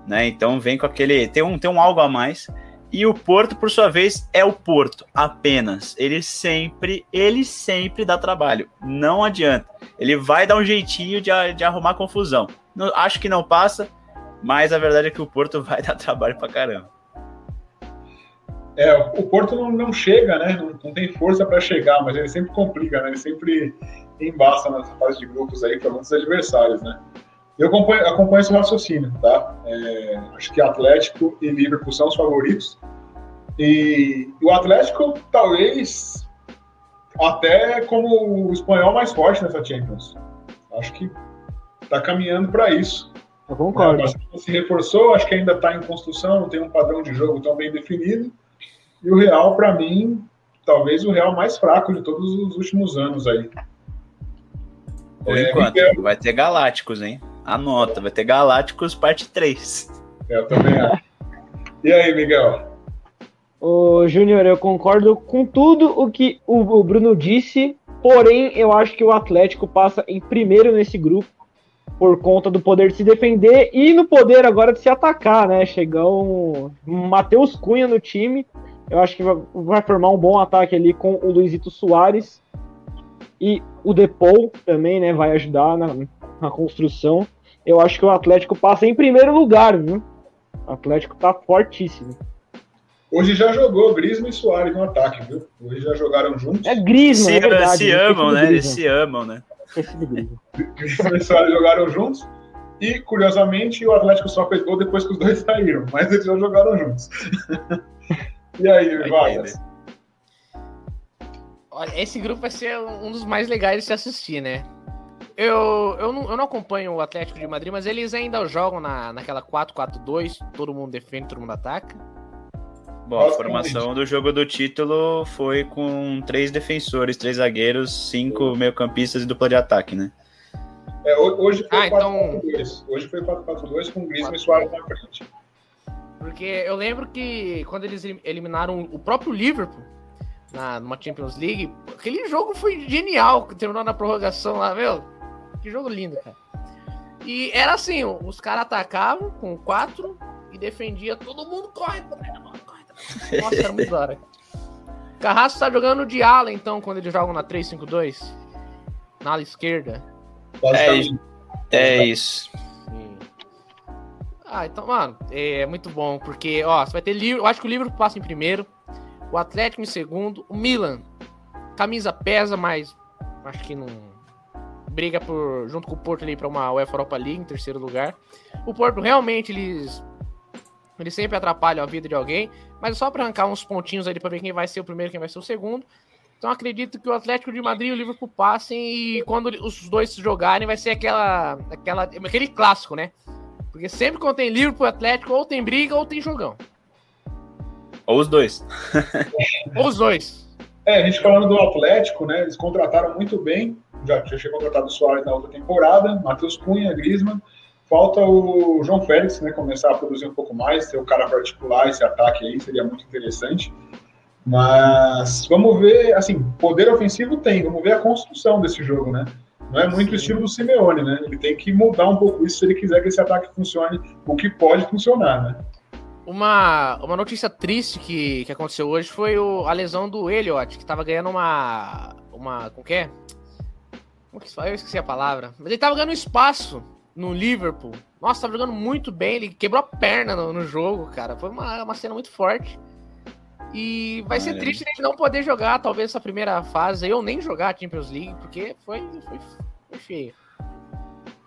né? Então vem com aquele tem um tem um algo a mais. E o Porto, por sua vez, é o Porto, apenas. Ele sempre, ele sempre dá trabalho. Não adianta. Ele vai dar um jeitinho de, de arrumar confusão. Não, acho que não passa, mas a verdade é que o Porto vai dar trabalho pra caramba. É, o Porto não, não chega, né? Não, não tem força para chegar, mas ele sempre complica, né? Ele sempre embaça nessa fase de grupos aí para muitos adversários, né? Eu acompanho, acompanho esse raciocínio, tá? É, acho que Atlético e Liverpool são os favoritos. E o Atlético, talvez, até como o espanhol mais forte nessa Champions. Acho que está caminhando para isso. Eu concordo. É, se reforçou, acho que ainda está em construção, não tem um padrão de jogo tão bem definido. E o Real, para mim, talvez o Real mais fraco de todos os últimos anos aí. Por é, enquanto, Miguel... vai ter Galácticos, hein? Anota, vai ter Galácticos parte 3. É, eu também acho. E aí, Miguel? Ô, Júnior, eu concordo com tudo o que o Bruno disse, porém eu acho que o Atlético passa em primeiro nesse grupo por conta do poder de se defender e no poder agora de se atacar, né? Chegou um Matheus Cunha no time, eu acho que vai formar um bom ataque ali com o Luizito Soares e o Depou também, né? Vai ajudar na, na construção. Eu acho que o Atlético passa em primeiro lugar, viu? O Atlético tá fortíssimo. Hoje já jogou Grisma e Soares no ataque, viu? Hoje já jogaram juntos. É Grisma, se, é verdade. Se amam, né? Eles se amam, né? Grisma e Soares jogaram juntos. E, curiosamente, o Atlético só fez gol depois que os dois saíram. Mas eles já jogaram juntos. e aí, Vargas? Olha, esse grupo vai ser um dos mais legais de se assistir, né? Eu, eu, não, eu não acompanho o Atlético de Madrid, mas eles ainda jogam na, naquela 4-4-2, todo mundo defende, todo mundo ataca. Bom, a formação do jogo do título foi com três defensores, três zagueiros, cinco meio-campistas e dupla de ataque, né? É, hoje foi ah, 4 então... Hoje foi 4-4-2 com Griezmann e Suárez na frente. Porque eu lembro que quando eles eliminaram o próprio Liverpool na, numa Champions League, aquele jogo foi genial, terminou na prorrogação lá, meu. Que jogo lindo, cara. E era assim, os caras atacavam com quatro e defendia, todo mundo corre, corre, corre. Nossa, era muito da hora. Carrasco tá jogando de ala, então, quando eles jogam na 3-5-2? Na ala esquerda. É isso. É isso. Ah, então, mano, é muito bom, porque, ó, você vai ter livro. Eu acho que o livro passa em primeiro, o Atlético em segundo, o Milan. Camisa pesa, mas acho que não. Briga por, junto com o Porto ali para uma UEFA Europa League em terceiro lugar. O Porto realmente eles eles sempre atrapalham a vida de alguém, mas é só para arrancar uns pontinhos ali para ver quem vai ser o primeiro, quem vai ser o segundo. Então acredito que o Atlético de Madrid e o Liverpool passem e quando os dois jogarem vai ser aquela, aquela aquele clássico, né? Porque sempre quando tem Liverpool Atlético ou tem briga ou tem jogão. Ou os dois. ou os dois. É, a gente falando do Atlético, né? Eles contrataram muito bem. Já, já tinha contratado o Soares na outra temporada, Matheus Cunha, Griezmann. Falta o João Félix, né, começar a produzir um pouco mais, ter o cara particular, esse ataque aí seria muito interessante. Mas vamos ver, assim, poder ofensivo tem, vamos ver a construção desse jogo, né? Não é muito o estilo do Simeone, né? Ele tem que mudar um pouco isso se ele quiser que esse ataque funcione, o que pode funcionar, né? Uma, uma notícia triste que, que aconteceu hoje foi o, a lesão do Elliot, que tava ganhando uma. uma. como que é? Como que se fala? Eu esqueci a palavra. Mas ele tava ganhando espaço no Liverpool. Nossa, tava jogando muito bem. Ele quebrou a perna no, no jogo, cara. Foi uma, uma cena muito forte. E vai ser triste a gente não poder jogar, talvez, essa primeira fase. Eu nem jogar a Champions League, porque foi, foi, foi feio.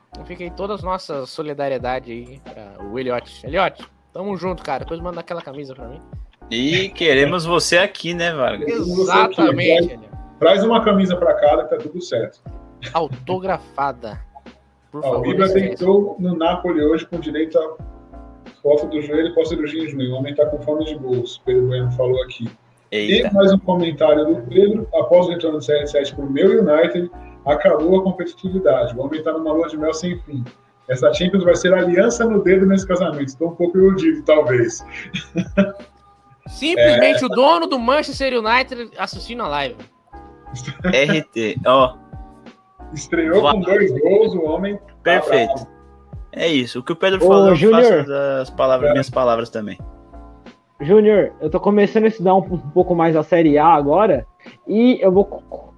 Então fiquei todas as nossas solidariedade aí pra o Elliot. Elliot, tamo junto, cara. Depois manda aquela camisa pra mim. E queremos você aqui, né, Vargas? Exatamente. Traz uma camisa pra cá que tá tudo certo. Autografada. Por Ó, o Ibra tentou no Napoli hoje com direito a foto do joelho e pós-cirurgia em junho. O homem está com fome de gols, Pedro Bueno falou aqui. Eita. E mais um comentário do Pedro. Após o retorno do CR7 para o meu United, acabou a competitividade. O homem está numa lua de mel sem fim. Essa Champions vai ser aliança no dedo nesse casamento. Estou um pouco iludido, talvez. Simplesmente é... o dono do Manchester United assistindo a live. RT, ó. Oh. Estreou com dois gols, o homem. Tá Perfeito. É isso. O que o Pedro falou, Ô, Junior, as palavras, é. minhas palavras também. Júnior, eu tô começando a estudar um, um, pouco mais a Série A agora e eu vou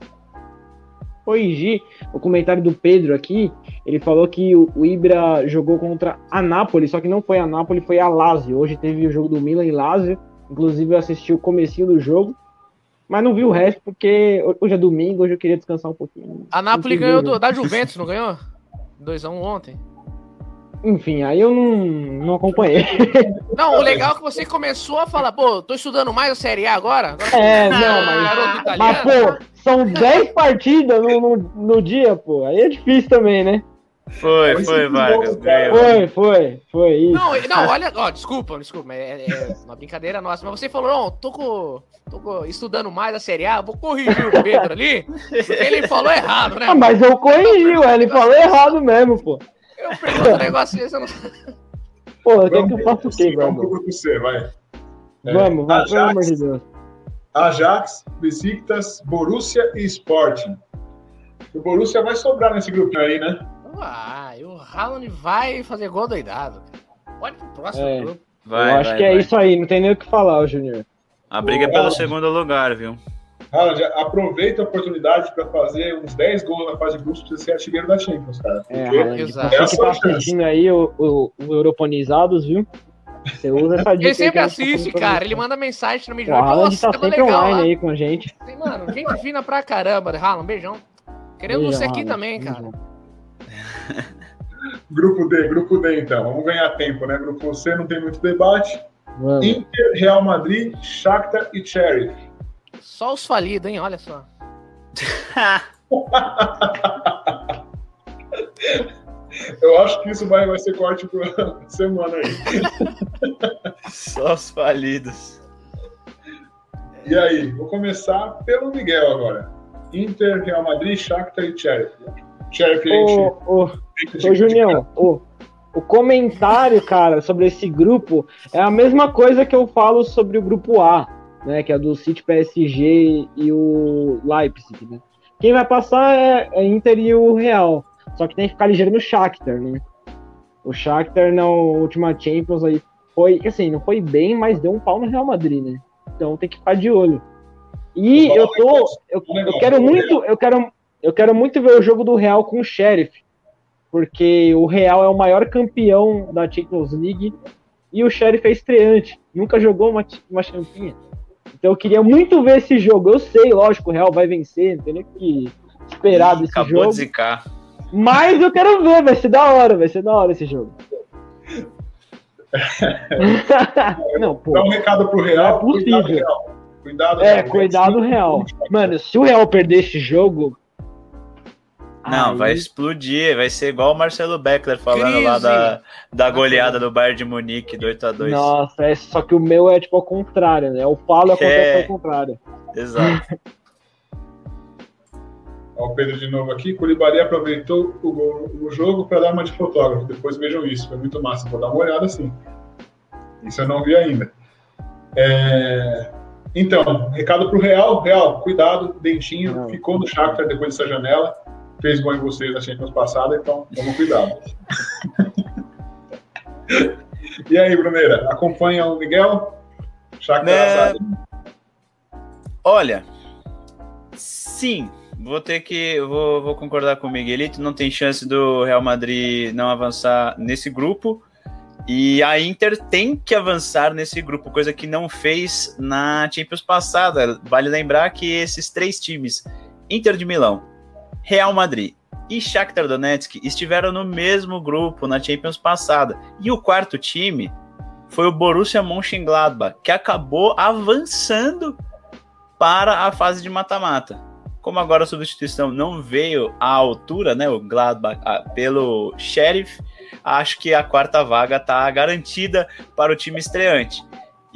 corrigir o comentário do Pedro aqui. Ele falou que o, o Ibra jogou contra a Nápoles, só que não foi a Nápoles, foi a Lazio. Hoje teve o jogo do Milan em Lazio. Inclusive eu assisti o comecinho do jogo. Mas não vi o resto, porque hoje é domingo, hoje eu queria descansar um pouquinho. A Napoli ganhou do, da Juventus, não ganhou? 2x1 um ontem. Enfim, aí eu não, não acompanhei. Não, o legal é que você começou a falar, pô, tô estudando mais a Série A agora? agora é, não, mas, mas pô, são 10 partidas no, no, no dia, pô, aí é difícil também, né? Foi, foi, Vargas. Foi, foi, foi isso. Não, não olha, ó, desculpa, desculpa, é, é, uma brincadeira nossa, mas você falou, não, tô, com, tô com, estudando mais a Série A, vou corrigir o Pedro ali, porque ele falou errado, né? Ah, mas eu corrigi, ué, ele falou errado mesmo, pô. Eu pergunto um negócio desse, eu não Pô, o que, é que eu faço o quê, Vamos grupo C, vai. É, Vamos, vai, pelo Ajax. amor de Deus. Ajax, Besiktas, Borussia e Sporting. O Borussia vai sobrar nesse grupinho aí, né? Ah, e o Haaland vai fazer gol doidado. Pode pro próximo É. grupo. Vai, eu acho vai, que é vai. isso aí, não tem nem o que falar, ô Júnior. A briga é pelo Haaland. segundo lugar, viu? Haaland, aproveita a oportunidade para fazer uns 10 gols na fase de grupos para você ser artilheiro da Champions, cara. É, Porque Haaland, Exato. você É a que tá assistindo aí o, o, o Europonizados, viu? Você usa essa dica. Ele sempre assiste, cara. Ele manda mensagem no O mídia. Haaland tá sempre online aí com a gente. aí. Mano, gente fina pra caramba. Haaland, beijão. Queremos Beijo, você aqui Haaland. também, cara. Grupo D, grupo D então. Vamos ganhar tempo, né? Grupo C não tem muito debate. Vamos. Inter, Real Madrid, Shakhtar e Sheriff. Só os falidos, hein? Olha só. Eu acho que isso vai, vai ser corte por semana aí. Só os falidos. E aí, vou começar pelo Miguel agora. Inter, Real Madrid, Shakhtar e Sheriff. Sheriff, a gente... Ô, ô, Ô, Junião, o, o comentário, cara, sobre esse grupo é a mesma coisa que eu falo sobre o grupo A, né? Que é do City PSG e o Leipzig, né? Quem vai passar é a Inter e o Real. Só que tem que ficar ligeiro no Shakhtar, né? O Shakhtar na última Champions aí foi, assim, não foi bem, mas deu um pau no Real Madrid, né? Então tem que ficar de olho. E eu tô, eu, eu quero muito, eu quero, eu quero muito ver o jogo do Real com o Sheriff, porque o Real é o maior campeão da Champions League e o Sheriff é estreante, nunca jogou uma, uma champinha. Então eu queria muito ver esse jogo. Eu sei, lógico, o Real vai vencer, não tem nem o que esperar desse Acabou jogo. de zicar. Mas eu quero ver, vai ser da hora, vai ser da hora esse jogo. não, pô. Dá um recado pro Real. É possível. Cuidado, Real. Cuidado, É, Real. cuidado real. Mano, se o Real perder esse jogo. Não, aí- vai explodir. Vai ser igual o Marcelo Beckler falando lá Crise. da, da goleada do Bayern de Munique, do 8x2. Nossa, é, só que o meu é tipo ao contrário, né? Falo e acontece É. ao contrário. Exato. Ó, o Pedro de novo aqui. Koulibaly aproveitou o, o jogo para dar uma de fotógrafo. Depois vejam isso. Foi muito massa. Vou dar uma olhada sim. Isso eu não vi ainda. É, Então, recado pro Real. Real, cuidado. Dentinho Não. ficou no Shakhtar depois dessa janela. Fez gol em vocês na Champions passada. Então, vamos cuidado. e aí, Bruneira? Acompanha o Miguel? Shakhtar Né. Olha, sim, vou ter que. Vou, vou concordar com o Miguelito. Não tem chance do Real Madrid não avançar nesse grupo. E a Inter tem que avançar nesse grupo, coisa que não fez na Champions passada. Vale lembrar que esses três times, Inter de Milão, Real Madrid e Shakhtar Donetsk, estiveram no mesmo grupo na Champions passada. E o quarto time foi o Borussia Mönchengladbach, que acabou avançando para a fase de mata-mata. Como agora a substituição não veio à altura, né, o Gladbach, ah, pelo Sheriff, acho que a quarta vaga está garantida para o time estreante.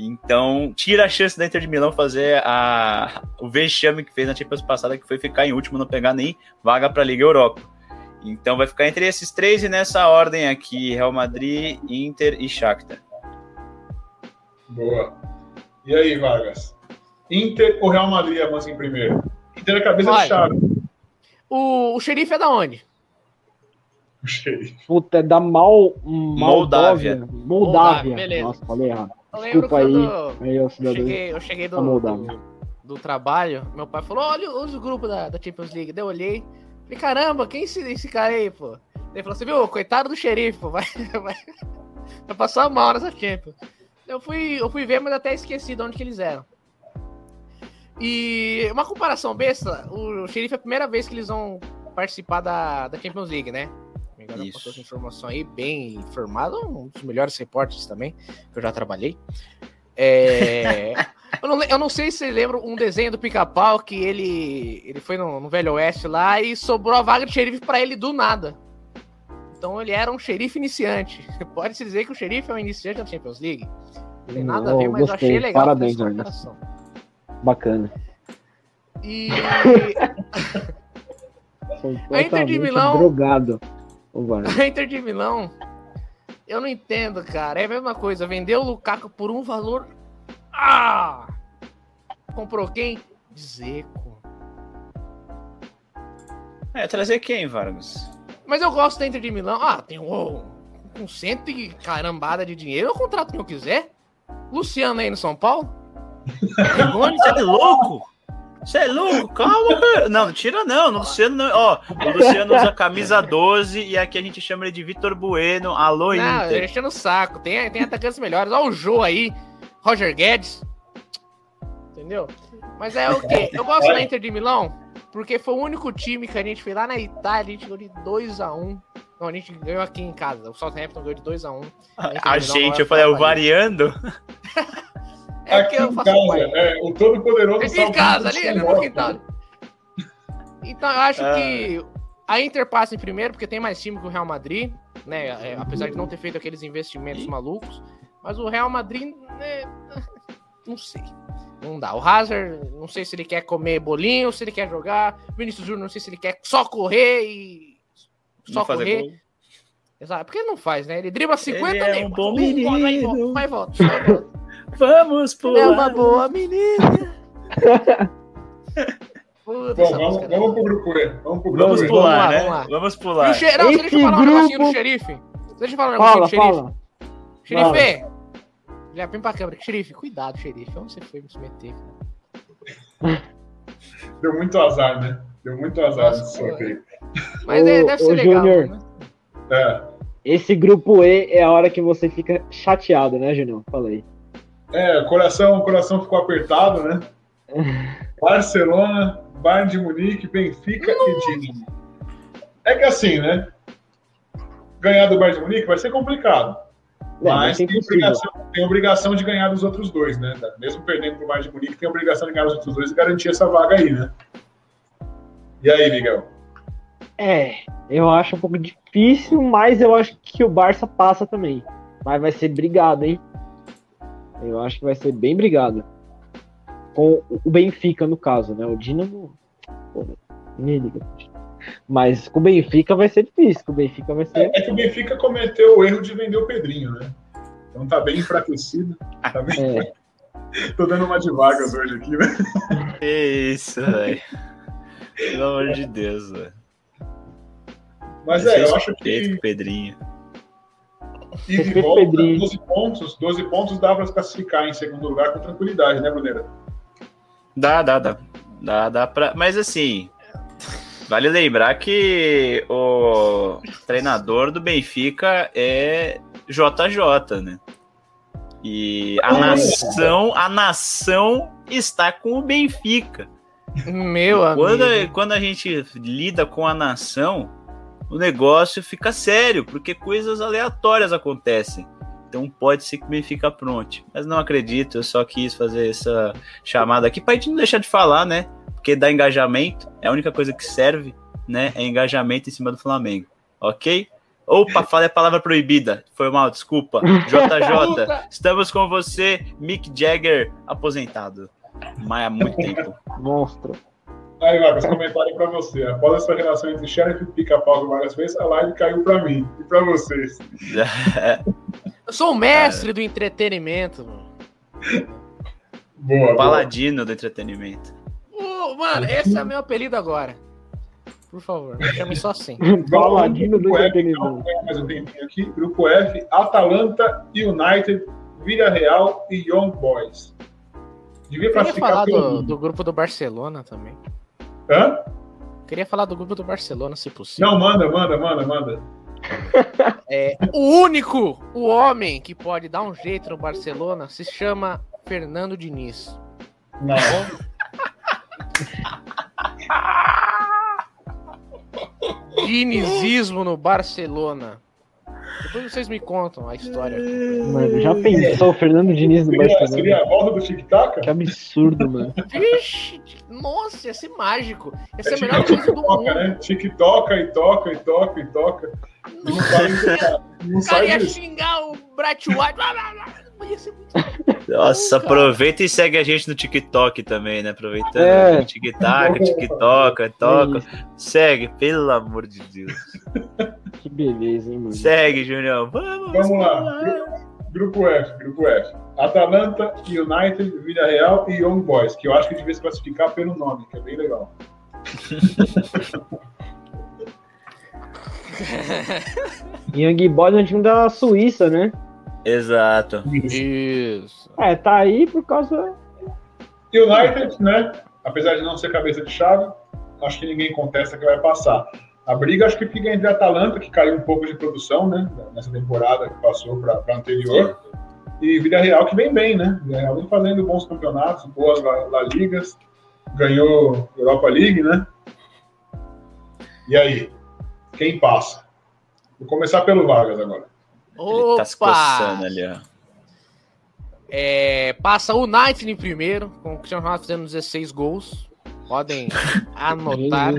Então, tira a chance da Inter de Milão fazer a, o vexame que fez na Champions passada, que foi ficar em último, não pegar nem vaga para a Liga Europa. Então, vai ficar entre esses três e nessa ordem aqui: Real Madrid, Inter e Shakhtar. Boa. E aí, Vargas? Inter ou Real Madrid avança em primeiro? Inter é cabeça Vai. de chave. O, o xerife é da onde? O xerife. Puta, é da Mal, Moldávia. Moldávia. Moldávia, Moldávia. beleza. Nossa, falei errado. Eu lembro Desculpa quando Aí, eu cheguei, eu cheguei do, Moldávia. do, do trabalho, meu pai falou, olha os grupos da, da Champions League. Daí eu olhei, falei, caramba, quem é esse, esse cara aí, pô? Ele falou, você viu, coitado do xerife, pô, vai, vai, vai passar mal nessa Champions. Eu fui, eu fui ver, mas até esqueci de onde que eles eram. E uma comparação besta, o xerife é a primeira vez que eles vão participar da, da Champions League, né? Isso. passou essa informação aí, bem informado, um dos melhores repórteres também, que eu já trabalhei. É, eu, não, eu não sei se você lembra um desenho do pica-pau que ele, ele foi no, no Velho Oeste lá e sobrou a vaga de xerife pra ele do nada. Então ele era um xerife iniciante. Pode-se dizer que o xerife é um iniciante da Champions League. Não tem nada a ver, Eu mas eu gostei. achei legal. Parabéns, essa comparação. Bacana. E A Inter de Milão- drogado. O. A Inter de Milão, eu não entendo, cara. É a mesma coisa. Vendeu o Lukaku por um valor. Ah! Comprou quem? Zeco. É, trazer quem, Vargas? Mas eu gosto da Inter de Milão. Ah, tem um. Com cento e carambada de dinheiro, eu contrato quem eu quiser. Luciano aí no São Paulo. Rigoni, você é louco? Você é louco? Calma, cara. Não, não tira não. O Luciano não. Ó, o Luciano usa camisa 12 e aqui a gente chama ele de Vitor Bueno. Alô, Não, Inter. enchendo o saco. Tem, tem atacantes melhores. Olha o Jô aí. Roger Guedes. Entendeu? Mas é o quê? Eu gosto da Inter de Milão porque foi o único time que a gente foi lá na Itália. A gente ganhou de 2x1. Não, a gente ganhou aqui em casa. O Southampton ganhou de 2x1. A gente, eu falei, o variando. É Aqui que eu em faço casa, parte. é, o todo poderoso Aqui em casa, ali, ali no quintal. Então, eu acho que a Inter passa em primeiro, porque tem mais time que o Real Madrid, né? É, apesar de não ter feito aqueles investimentos malucos. Mas o Real Madrid, né, não sei. Não dá. O Hazard, não sei se ele quer comer bolinho, se ele quer jogar. Vinícius Júnior, não sei se ele quer só correr e. Só correr. gol. Exato. Porque ele não faz, né? Ele dribla 50 Ele é um bom menino. Vai volta. Vai volta. Vamos pular. É uma boa menina. Puta, Bom, vamos, música vamos pro grupo E. Vamos pro grupo Vamos E. Vamos pular, lá, né? vamos. Vamos E pular. o xe... Não, deixa eu falar um negocinho grupo- do xerife. Deixa eu falar um negocinho do xerife. fala. Xerife! Já vem pra câmera. Xerife, cuidado, xerife. Onde você foi me submeter, cara? Deu muito azar, né? Deu muito azar Nossa, esse sorteio. Mas é, deve ser ô, legal. Júnior. né? É. Esse grupo E é a hora que você fica chateado, né, Junião? Falei. É, o coração, coração ficou apertado, né? Barcelona, Bayern de Munique, Benfica e Dinamo. É que assim, né? Ganhar do Bayern de Munique vai ser complicado. É, mas tem obrigação, tem obrigação de ganhar dos outros dois, né? Mesmo perdendo pro Bayern de Munique, tem obrigação de ganhar dos outros dois e garantir essa vaga aí, né? E aí, Miguel? É, eu acho um pouco difícil, mas eu acho que o Barça passa também. Mas vai ser brigado, hein? Eu acho que vai ser bem brigado. Com o Benfica, no caso, né? O Dinamo. Pô, ninguém liga. Mas com o Benfica vai ser difícil. Com o Benfica vai ser. É que o Benfica cometeu o erro de vender o Pedrinho, né? Então tá bem enfraquecido. Tá bem... É, Tô dando uma de vagas hoje aqui, né? Isso, velho. Pelo amor de Deus, velho. Mas é, eu acho que Pedrinho. E de volta, Pedrinho. 12 pontos, 12 pontos dá para se classificar em segundo lugar com tranquilidade, né, Bruneira? Dá, dá, dá. Dá, dá pra. Mas assim. Vale lembrar que o treinador do Benfica é JJ, né? E a nação, a nação está com o Benfica. Meu amigo. Quando, quando a gente lida com a nação, o negócio fica sério, porque coisas aleatórias acontecem. Então pode ser que o Benfica pronte. Mas não acredito, eu só quis fazer essa chamada aqui pra gente não deixar de falar, né? Porque dá engajamento, é a única coisa que serve, né? É engajamento em cima do Flamengo. Ok? Opa, falei a palavra proibida. Foi mal, desculpa. JJ, estamos com você, Mick Jagger, aposentado. Mas há muito tempo. monstro. Aí, Vargas, comentário para você. Após essa relação entre Sheriff e Pica-Pau que o Vargas fez, a live caiu para mim e para vocês. Eu sou o mestre do entretenimento, mano. Boa, boa. Paladino do entretenimento. Ô, mano, esse é meu apelido agora. Por favor, me chame só assim. Paladino do entretenimento. então, ganha mais um tempinho aqui. Grupo F, Atalanta, United, Villarreal e Young Boys. Devia Eu queria classificar falar do, do grupo do Barcelona também. Hã? Queria falar do grupo do Barcelona, se possível. Não, manda, manda, manda, manda. É, o único, o homem que pode dar um jeito no Barcelona se chama Fernando Diniz. Não. Dinizismo no Barcelona. Depois vocês me contam a história. Mano, já pensou o Fernando Diniz no Seria, Barcelona? seria a volta do Tic-Tac? Que absurdo, mano. Vixe, nossa, ia ser mágico. Ia ser a melhor coisa do toca, mundo. né? Tic-toca e toca e toca e toca. E não sai, não O cara sai ia xingar o Brett White. Ia ser muito. Nossa, Bom, aproveita e segue a gente no TikTok também, né? Aproveitando. É. TikTok, TikTok, toca. Segue, pelo amor de Deus. Que beleza, hein, mano? Segue, Junião. Vamos, Vamos lá. Grupo F, grupo F. Atalanta, United, Vila Real e Young Boys, que eu acho que devia se classificar pelo nome, que é bem legal. Young Boys é um time da Suíça, né? Exato. Isso. É, tá aí por causa. United, né? Apesar de não ser cabeça de chave, acho que ninguém contesta que vai passar. A briga acho que fica entre a Atalanta, que caiu um pouco de produção, né? Nessa temporada que passou para a anterior. E Vila Real, que vem bem, né? Vila Real vem fazendo bons campeonatos, boas La, La Ligas, ganhou Europa League, né? E aí? Quem passa? Vou começar pelo Vargas agora. Ele tá se coçando ali, ó. É, passa o United em primeiro, com o Cristiano Ronaldo fazendo 16 gols. Podem anotar.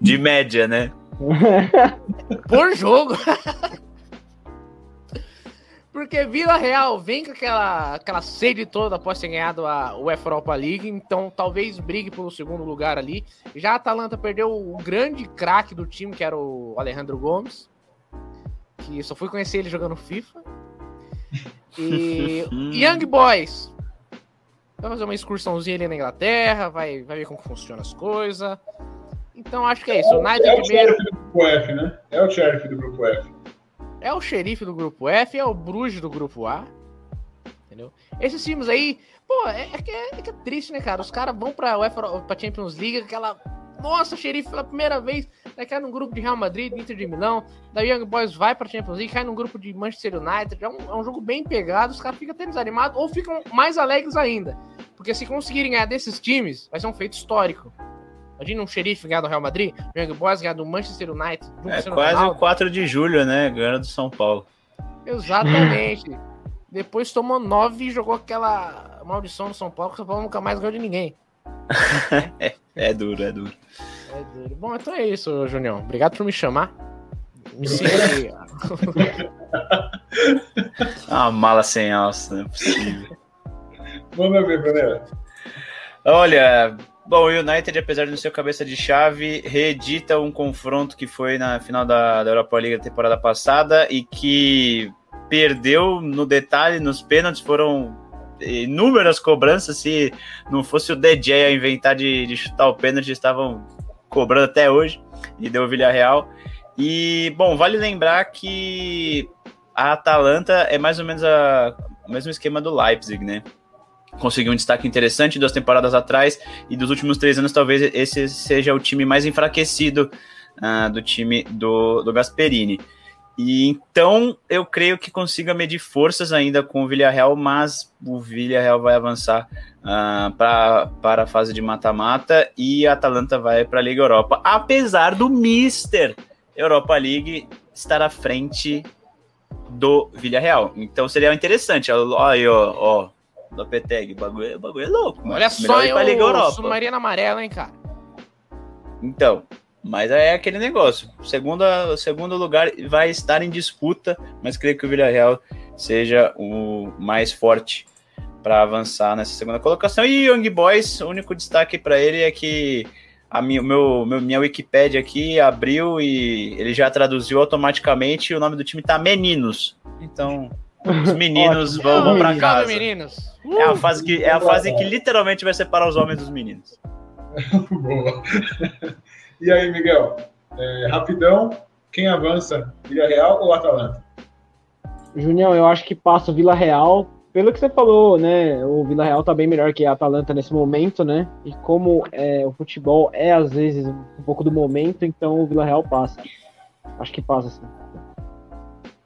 De média, né? por jogo. Porque Vila Real vem com aquela, aquela sede toda após ter ganhado a UEFA Europa League, então talvez brigue pelo segundo lugar ali. Já a Atalanta perdeu o grande craque do time, que era o Alejandro Gomes, que só fui conhecer ele jogando FIFA. E Young Boys vai fazer uma excursãozinha ali na Inglaterra, vai, vai ver como funcionam as coisas. Então acho que é isso. O United É o primeiro. sheriff do grupo F, né? É o sheriff do grupo F. É o xerife do grupo F, é o Bruges do grupo A. Entendeu? Esses times aí, pô, é, é que, é, é que é triste, né, cara? Os caras vão pra, UEFA, pra Champions League, aquela. Nossa, xerife pela primeira vez, daí cai num grupo de Real Madrid, Inter de Milão, da Young Boys vai pra Champions League, cai num grupo de Manchester United, é um, é um jogo bem pegado, os caras ficam até desanimados ou ficam mais alegres ainda. Porque se conseguirem ganhar desses times, vai ser um feito histórico. Imagina um xerife ganhar do Real Madrid, o Young Boys ganhar do Manchester United, do É Cristiano quase o Ronaldo. 4 de julho, né? Ganhando do São Paulo. Exatamente. Depois tomou nove e jogou aquela maldição no São Paulo, que o São Paulo nunca mais ganhou de ninguém. É duro, é duro. É duro. Bom, então é isso, Junião. Obrigado por me chamar. Me siga Ah, uma mala sem alça, não é possível. Brunera. Olha, bom, o United, apesar de não ser o cabeça de chave, reedita um confronto que foi na final da, da Europa League da temporada passada e que perdeu no detalhe, nos pênaltis, foram inúmeras cobranças. Se não fosse o DJ a inventar de, de chutar o pênalti, estavam cobrando até hoje e deu Villarreal. E, bom, vale lembrar que a Atalanta é mais ou menos a- o mesmo esquema do Leipzig, né? Conseguiu um destaque interessante duas temporadas atrás e dos últimos três anos talvez esse seja o time mais enfraquecido ah, do time do, do Gasperini. E então eu creio que consiga medir forças ainda com o Villarreal, mas o Villarreal vai avançar pra, para a fase de mata-mata e a Atalanta vai para a Liga Europa, apesar do Mister Europa League estar à frente do Villarreal. Então seria interessante. Ó, aí, ó, ó, Lopetegui, o bagulho, o bagulho é louco. mano. Olha Melhor só, ir pra Liga Europa. Submarino Amarelo, hein, cara? Então, mas é aquele negócio. Segunda, segundo lugar vai estar em disputa, mas creio que o Villarreal seja o mais forte para avançar nessa segunda colocação. E Young Boys, o único destaque para ele é que a minha, meu, meu- minha Wikipédia aqui abriu e ele já traduziu automaticamente e o nome do time tá Meninos. Então, os meninos vão, vão para casa. meninos. É a fase que é a fase que literalmente vai separar os homens dos meninos. Boa. E aí, Miguel? É, rapidão, quem avança? Vila Real ou Atalanta? Junião, eu acho que passa o Vila Real. Pelo que você falou, né? O Vila Real tá bem melhor que a Atalanta nesse momento, né? E como é, o futebol é às vezes um pouco do momento, então o Vila Real passa. Acho que passa, sim.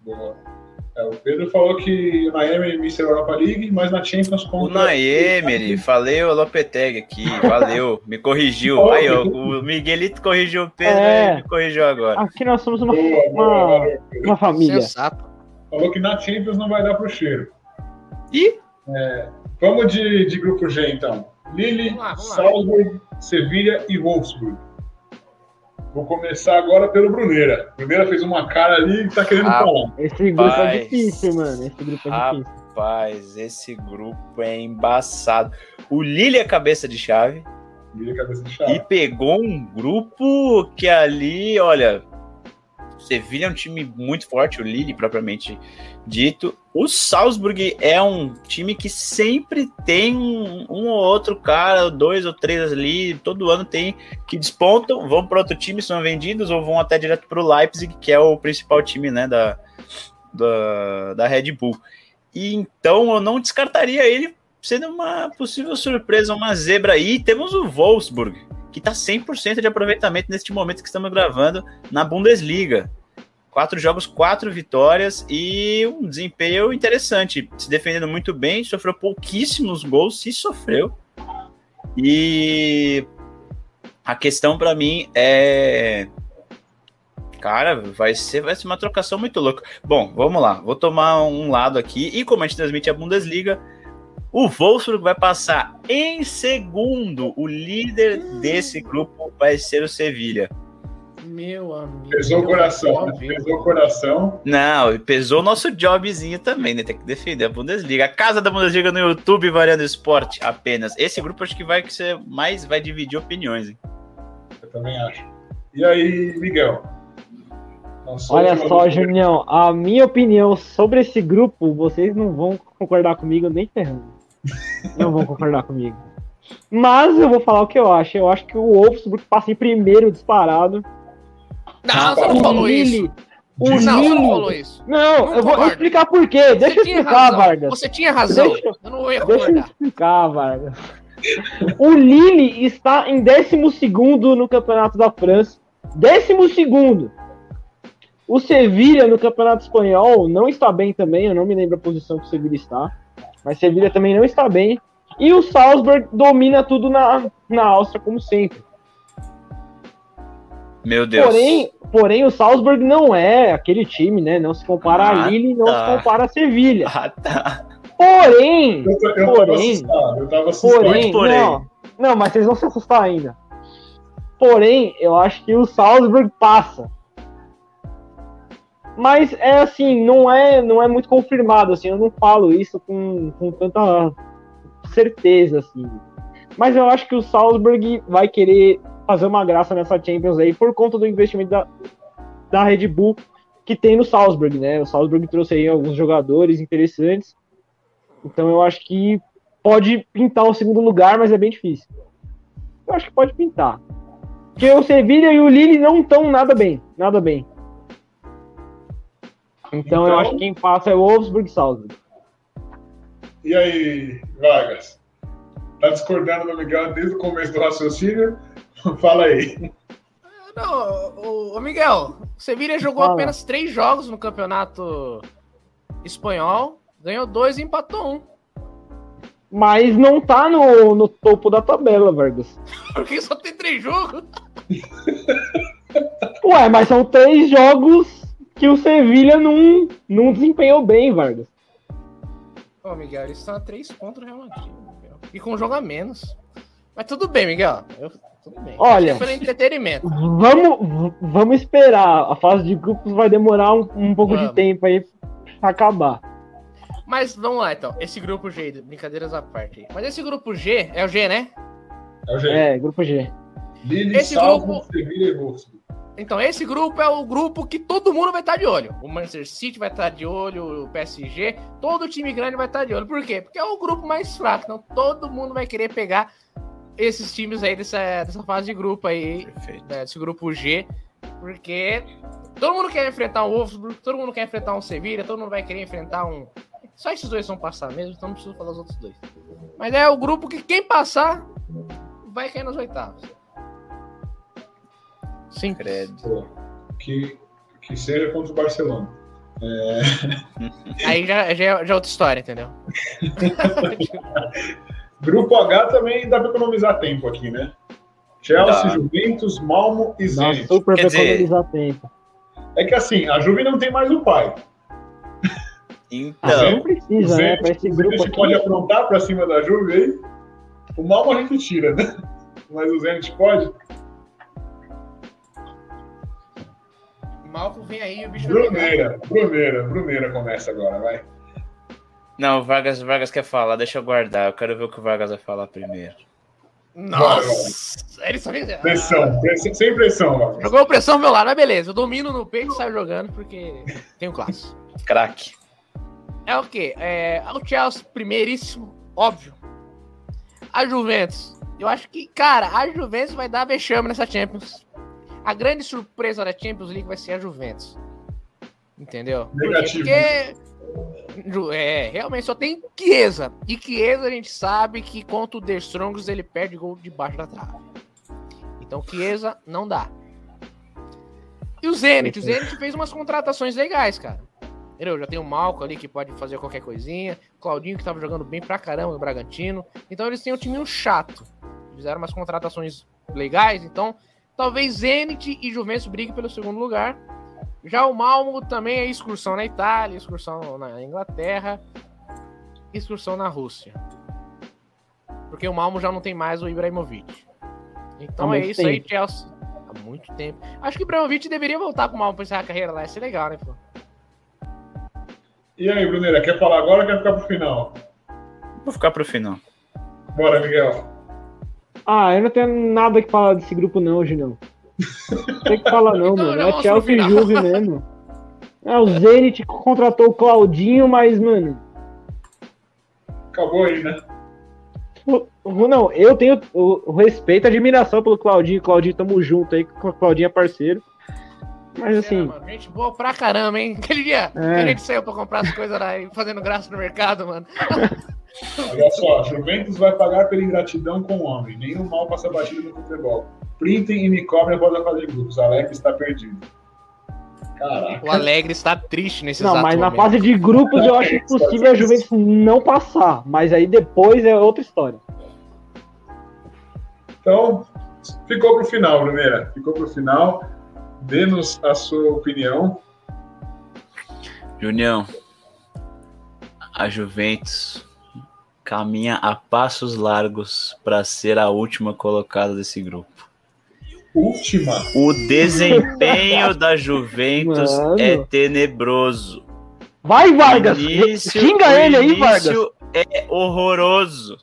Boa. É, o Pedro falou que o Miami Mr. Europa League, mas na Champions O contra... Naemery, falei o Lopetegui aqui, valeu, me corrigiu. Aí, ó, o Miguelito corrigiu o Pedro É. e me corrigiu agora. Aqui nós somos uma, Boa, boa, uma, valeu. uma família. Sensato. Falou que na Champions não vai dar pro cheiro. Ih, Vamos de, de grupo G, então. Lille, Vamos lá, vamos lá. Salzburg, Sevilha e Wolfsburg. Vou começar agora pelo Bruneira. Bruneira fez uma cara ali e tá querendo Ah, falar. Esse grupo é Rapaz. difícil, mano. Esse grupo é Ah, difícil. Rapaz, esse grupo é embaçado. O Lille é cabeça de chave. Lille é cabeça de chave. E pegou um grupo que ali, olha, Sevilha é um time muito forte, o Lille propriamente dito. O Salzburg é um time que sempre tem um, um, ou outro cara, dois ou três ali, todo ano tem que despontam, vão para outro time, são vendidos ou vão até direto para o Leipzig, que é o principal time né, da, da, da Red Bull. E então eu não descartaria ele sendo uma possível surpresa, uma zebra aí. Temos o Wolfsburg, que está 100% de aproveitamento neste momento que estamos gravando na Bundesliga. Quatro jogos, quatro vitórias e um desempenho interessante. Se defendendo muito bem, sofreu pouquíssimos gols, se sofreu. E a questão para mim é. Cara, vai ser, vai ser uma trocação muito louca. Bom, vamos lá. Vou tomar um lado aqui. E como a gente transmite a Bundesliga, o Wolfsburg vai passar em segundo. O líder desse grupo vai ser o Sevilha. Meu amigo. Pesou o coração, né? pesou o coração. Não, pesou o nosso jobzinho também, né? Tem que defender a Bundesliga. A casa da Bundesliga no YouTube, Variando Esporte, apenas. Esse grupo acho que vai ser mais, vai dividir opiniões, hein? Eu também acho. E aí, Miguel? Olha só, Junião, a minha opinião sobre esse grupo, vocês não vão concordar comigo nem ferrando. Não vão concordar comigo. Mas eu vou falar o que eu acho. Eu acho que o Wolfsburg passa em primeiro disparado. Não, você não falou isso. O não, Lille... você não falou isso. Não, Não eu vou explicar por quê. Deixa eu Você explicar, razão. Vargas. Você tinha razão. Deixa- eu não ia Deixa eu explicar, Vargas. O Lille está em 12 no Campeonato da França. 12 O Sevilha no Campeonato Espanhol não está bem também. Eu não me lembro a posição que o Sevilha está. Mas Sevilha também não está bem. E o Salzburg domina tudo na, na Áustria, como sempre. Meu Deus. Porém, porém, o Salzburg não é aquele time, né? Não se compara Ah, a Lille, não tá. se compara a Sevilha. Ah, tá. Porém, Eu, eu tava Porém- assustado, eu tava assustado. porém, porém. não, não, mas vocês vão se assustar ainda. Porém, eu acho que o Salzburg passa. Mas é assim, não é, não é muito confirmado, assim, eu não falo isso com, com tanta certeza, assim. Mas eu acho que o Salzburg vai querer fazer uma graça nessa Champions aí por conta do investimento da, da Red Bull que tem no Salzburg, né? O Salzburg trouxe aí alguns jogadores interessantes. Então eu acho que pode pintar o segundo lugar, mas é bem difícil. Eu acho que pode pintar. Porque o Sevilha e o Lille não estão nada bem, nada bem. Então, eu Então- acho que quem passa é o Wolfsburg e Salzburg. E aí, Vargas? Tá discordando do Miguel desde o começo do raciocínio? Fala aí. Não, o, o Miguel, o Sevilha jogou Fala. apenas três jogos no campeonato espanhol, ganhou dois e empatou um. Mas não tá no, no topo da tabela, Vargas. Porque só tem três jogos. Ué, mas são três jogos que o Sevilha não, não desempenhou bem, Vargas. Ô, Miguel, eles estão a três pontos do Real Madrid, Miguel. E com um jogo a menos. Mas tudo bem, Miguel. Eu- tudo bem. Olha. Pelo entretenimento. Vamos, vamos esperar. A fase de grupos vai demorar um, um pouco de Vamos. tempo aí pra acabar. Mas vamos lá, então. Esse grupo G, brincadeiras à parte. aí. Mas esse grupo G, é o G, né? É o jeito. É, grupo G. Lille, Esse Salvo, grupo- Sevilha e Wolfsburg. Então, esse grupo é o grupo que todo mundo vai estar de olho. O Manchester City vai estar de olho, o PSG, todo time grande vai estar de olho. Por quê? Porque é o grupo mais fraco. Então, todo mundo vai querer pegar esses times aí dessa, dessa fase de grupo aí, Perfeito. né, desse grupo G. Porque todo mundo quer enfrentar um Wolfsburg, todo mundo quer enfrentar um Sevilla, todo mundo vai querer enfrentar um. Só esses dois vão passar mesmo, então não preciso falar os outros dois. Mas é o grupo que quem passar vai cair nos oitavos. Sim. Credo. Que, que seja contra o Barcelona. Aí já, já, é- já é outra história, entendeu? Grupo H também dá pra economizar tempo aqui, né? Chelsea, Dá. Juventus, Malmo e Dá Zenit. super pra dizer- economizar tempo. É que assim, a Juve não tem mais o pai. Então, Não precisa, o né? Zenit, Pra esse grupo Zenit aqui. pode aprontar pra cima da Juve aí. O Malmo a gente tira, né? Mas o Zenit pode. Malco vem aí e o bicho. Bruneira, Bruneira, Bruneira começa agora, vai. Não, o Vargas, o Vargas quer falar, deixa eu guardar. Eu quero ver o que o Vargas vai falar primeiro. Nossa! Ele só fez... Pressão, pressão, sem pressão, Vargas. Jogou pressão ao meu lado, mas beleza. Eu domino no peito e saio jogando porque tenho classe. Craque. É o quê? É, o Chelsea, primeiríssimo, óbvio. A Juventus. Eu acho que, cara, a Juventus vai dar vexame nessa Champions. A grande surpresa da Champions League vai ser a Juventus. Entendeu? Negativo. Porque é, realmente só tem Chiesa. E Chiesa a gente sabe que contra o The Strongs ele perde gol debaixo da trave. Então Chiesa não dá. E o Zenit? O Zenit fez umas contratações legais, cara. Entendeu? Já tem o Malco ali que pode fazer qualquer coisinha. Claudinho que tava jogando bem pra caramba no Bragantino. Então eles têm um time chato. Fizeram umas contratações legais. Então talvez Zenit e Juventus briguem pelo segundo lugar. Já o Malmo também é excursão na Itália, excursão na Inglaterra, excursão na Rússia. Porque o Malmo já não tem mais o Ibrahimovic. Então Há é isso aí, tempo. Chelsea. Há muito tempo. Acho que o Ibrahimovic deveria voltar com o Malmo pra encerrar a carreira lá. Ia ser legal, né, pô? E aí, Bruneira, quer falar agora ou quer ficar pro final? Vou ficar pro final. Bora, Miguel. Ah, eu não tenho nada que falar desse grupo, não, Julião. Não tem que falar, não, Então, mano. É Chelsea e. Juve mesmo. É, o Zenit contratou o Claudinho, mas, mano. Acabou aí, né? Não, eu tenho o, respeito e admiração pelo Claudinho. Claudinho, tamo junto aí, que o Claudinho é parceiro. Mas assim, mano, gente boa pra caramba, hein? Aquele dia que É. a gente saiu pra comprar as coisas lá e fazendo graça no mercado, mano. Olha só, Juventus vai pagar pela ingratidão com o homem. Nenhum mal passa batido no futebol. Printem e me cobrem após a fase de grupos. Alex está perdido. Caraca. O Alegre está triste nesse não, mas na momento. fase de grupos eu acho impossível a Juventus não passar. Mas aí depois é outra história. Então, ficou pro final, Bruneira. Ficou pro final. Dê-nos a sua opinião. Junião, a Juventus caminha a passos largos para ser a última colocada desse grupo. Última. O desempenho da Juventus Mano. é tenebroso. Vai, Vargas! Início- Xinga ele aí, Vargas! início É horroroso.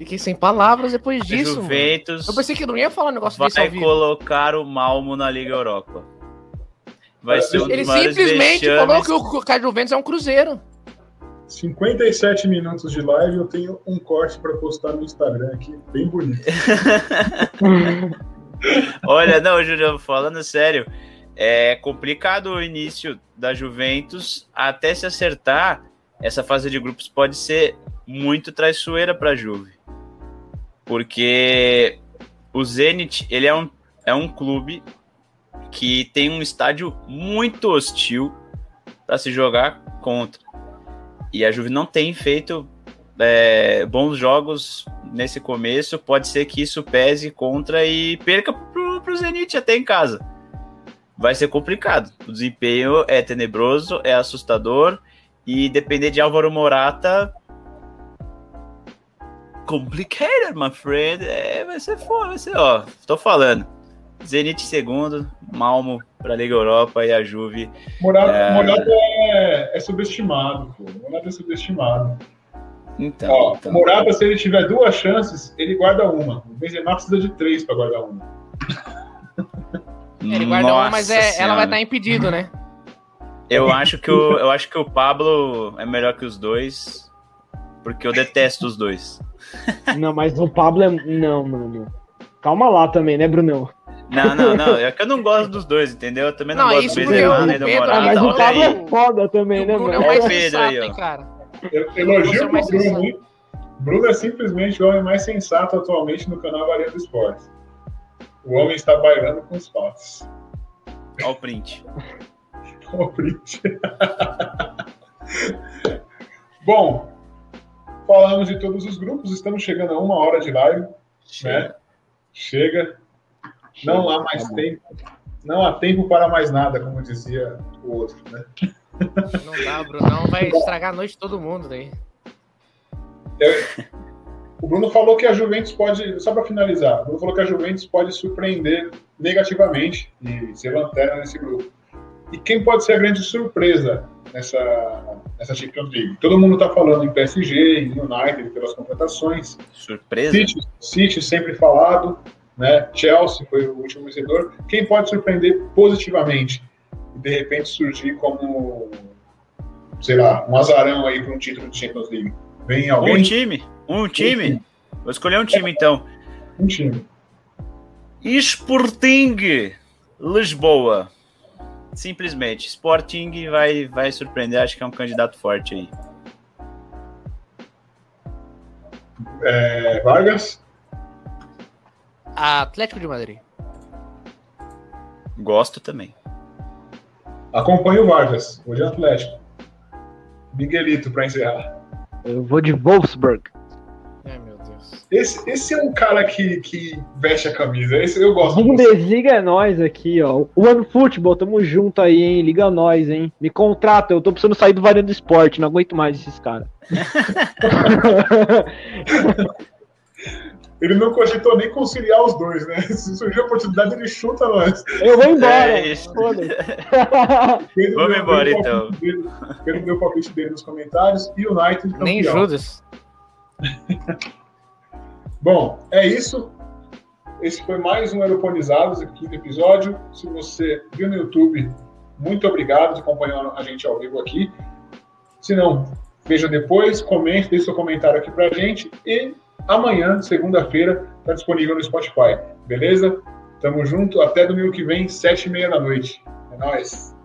Fiquei sem palavras depois disso, mano. Juventus Eu pensei que não ia falar um negócio desse vai colocar o Malmo na Liga Europa. Vai ser um Ele simplesmente falou que o Caio Juventus é um cruzeiro. 57 minutos de live. Eu tenho um corte para postar no Instagram aqui, bem bonito. Olha, não, Júlio, falando sério, é complicado o início da Juventus até se acertar. Essa fase de grupos pode ser muito traiçoeira para a Juve, porque o Zenit ele é um, é um clube que tem um estádio muito hostil para se jogar contra, e a Juve não tem feito é, bons jogos nesse começo, pode ser que isso pese contra e perca pro, pro Zenit até em casa. Vai ser complicado. O desempenho é tenebroso, é assustador e depender de Álvaro Morata complicated, my friend. É, vai ser foda, vai ser, ó, tô falando. Zenit segundo, Malmo pra Liga Europa e a Juve. Morata, É. É, é subestimado, pô. Morata é subestimado. Então, Ó, então. Morata, se ele tiver duas chances, ele guarda uma. O Benzema precisa de três para guardar uma. Ele guarda uma, Nossa mas é, ela vai estar impedido, né? Eu acho que o, eu acho que o Pablo é melhor que os dois, porque eu detesto os dois. Não, mas o Pablo é. Não, mano. Calma lá também, né, Brunão? Não, não, não. É que eu não gosto dos dois, entendeu? Eu também não, Não, gosto do Benzema o nem do Morata. Mas o olha Pablo aí. é foda também, o né, Bruno é mano? o Olha o Pedro aí, ó. cara. Eu, é elogio mais o Bruno sensato. muito. Bruno é simplesmente o homem mais sensato atualmente no canal Varia do Esporte. O homem está bailando com os fatos. Olha o print. Ó, print. Bom, falamos de todos os grupos, estamos chegando a uma hora de live, né? Chega. Não há mais tempo. Não há tempo para mais nada, como dizia o outro, né? Não dá, Brunão vai estragar a noite de todo mundo daí. O Bruno falou que a Juventus pode, só para finalizar, o Bruno falou que a Juventus pode surpreender negativamente e ser lanterna nesse grupo. E quem pode ser a grande surpresa nessa, nessa Champions League. Todo mundo está falando em PSG, em United, pelas contratações. Surpresa. City, City sempre falado, né? Chelsea foi o último vencedor. Quem pode surpreender positivamente e de repente surgir como, sei lá, um azarão aí para um título de Champions League? Vem alguém? Um time, um time. Vou escolher um time então. Um time. Sporting Lisboa. Simplesmente. Sporting vai, vai surpreender, acho que é um candidato forte aí. É, Vargas? Atlético de Madrid. Gosto também. Acompanhe o Vargas, hoje é Atlético. Miguelito para encerrar. Eu vou de Wolfsburg. Meu. Esse, esse é um cara que, que veste a camisa. Esse eu gosto. Bundesliga é nós aqui, ó. O Ano Futebol, tamo junto aí, hein? Liga nós, hein? Me contrata, eu tô precisando sair do Varanda Esporte, não aguento mais esses caras. Ele não cogitou nem conciliar os dois, né? Se surgir a oportunidade, ele chuta nós. Eu vou embora. É isso. foda-se. Pedro Vamos deu- embora, então. palpite dele- Pedro deu o palpite dele nos comentários e o United campeão. Nem Judas. Bom, é isso. Esse foi mais um Aeroponizados, aqui no episódio. Se você viu no YouTube, muito obrigado por acompanhar a gente ao vivo aqui. Se não, veja depois, comente, deixe seu comentário aqui pra gente. E amanhã, segunda-feira, está disponível no Spotify. Beleza? Tamo junto. Até domingo que vem, sete e meia da noite. É nóis.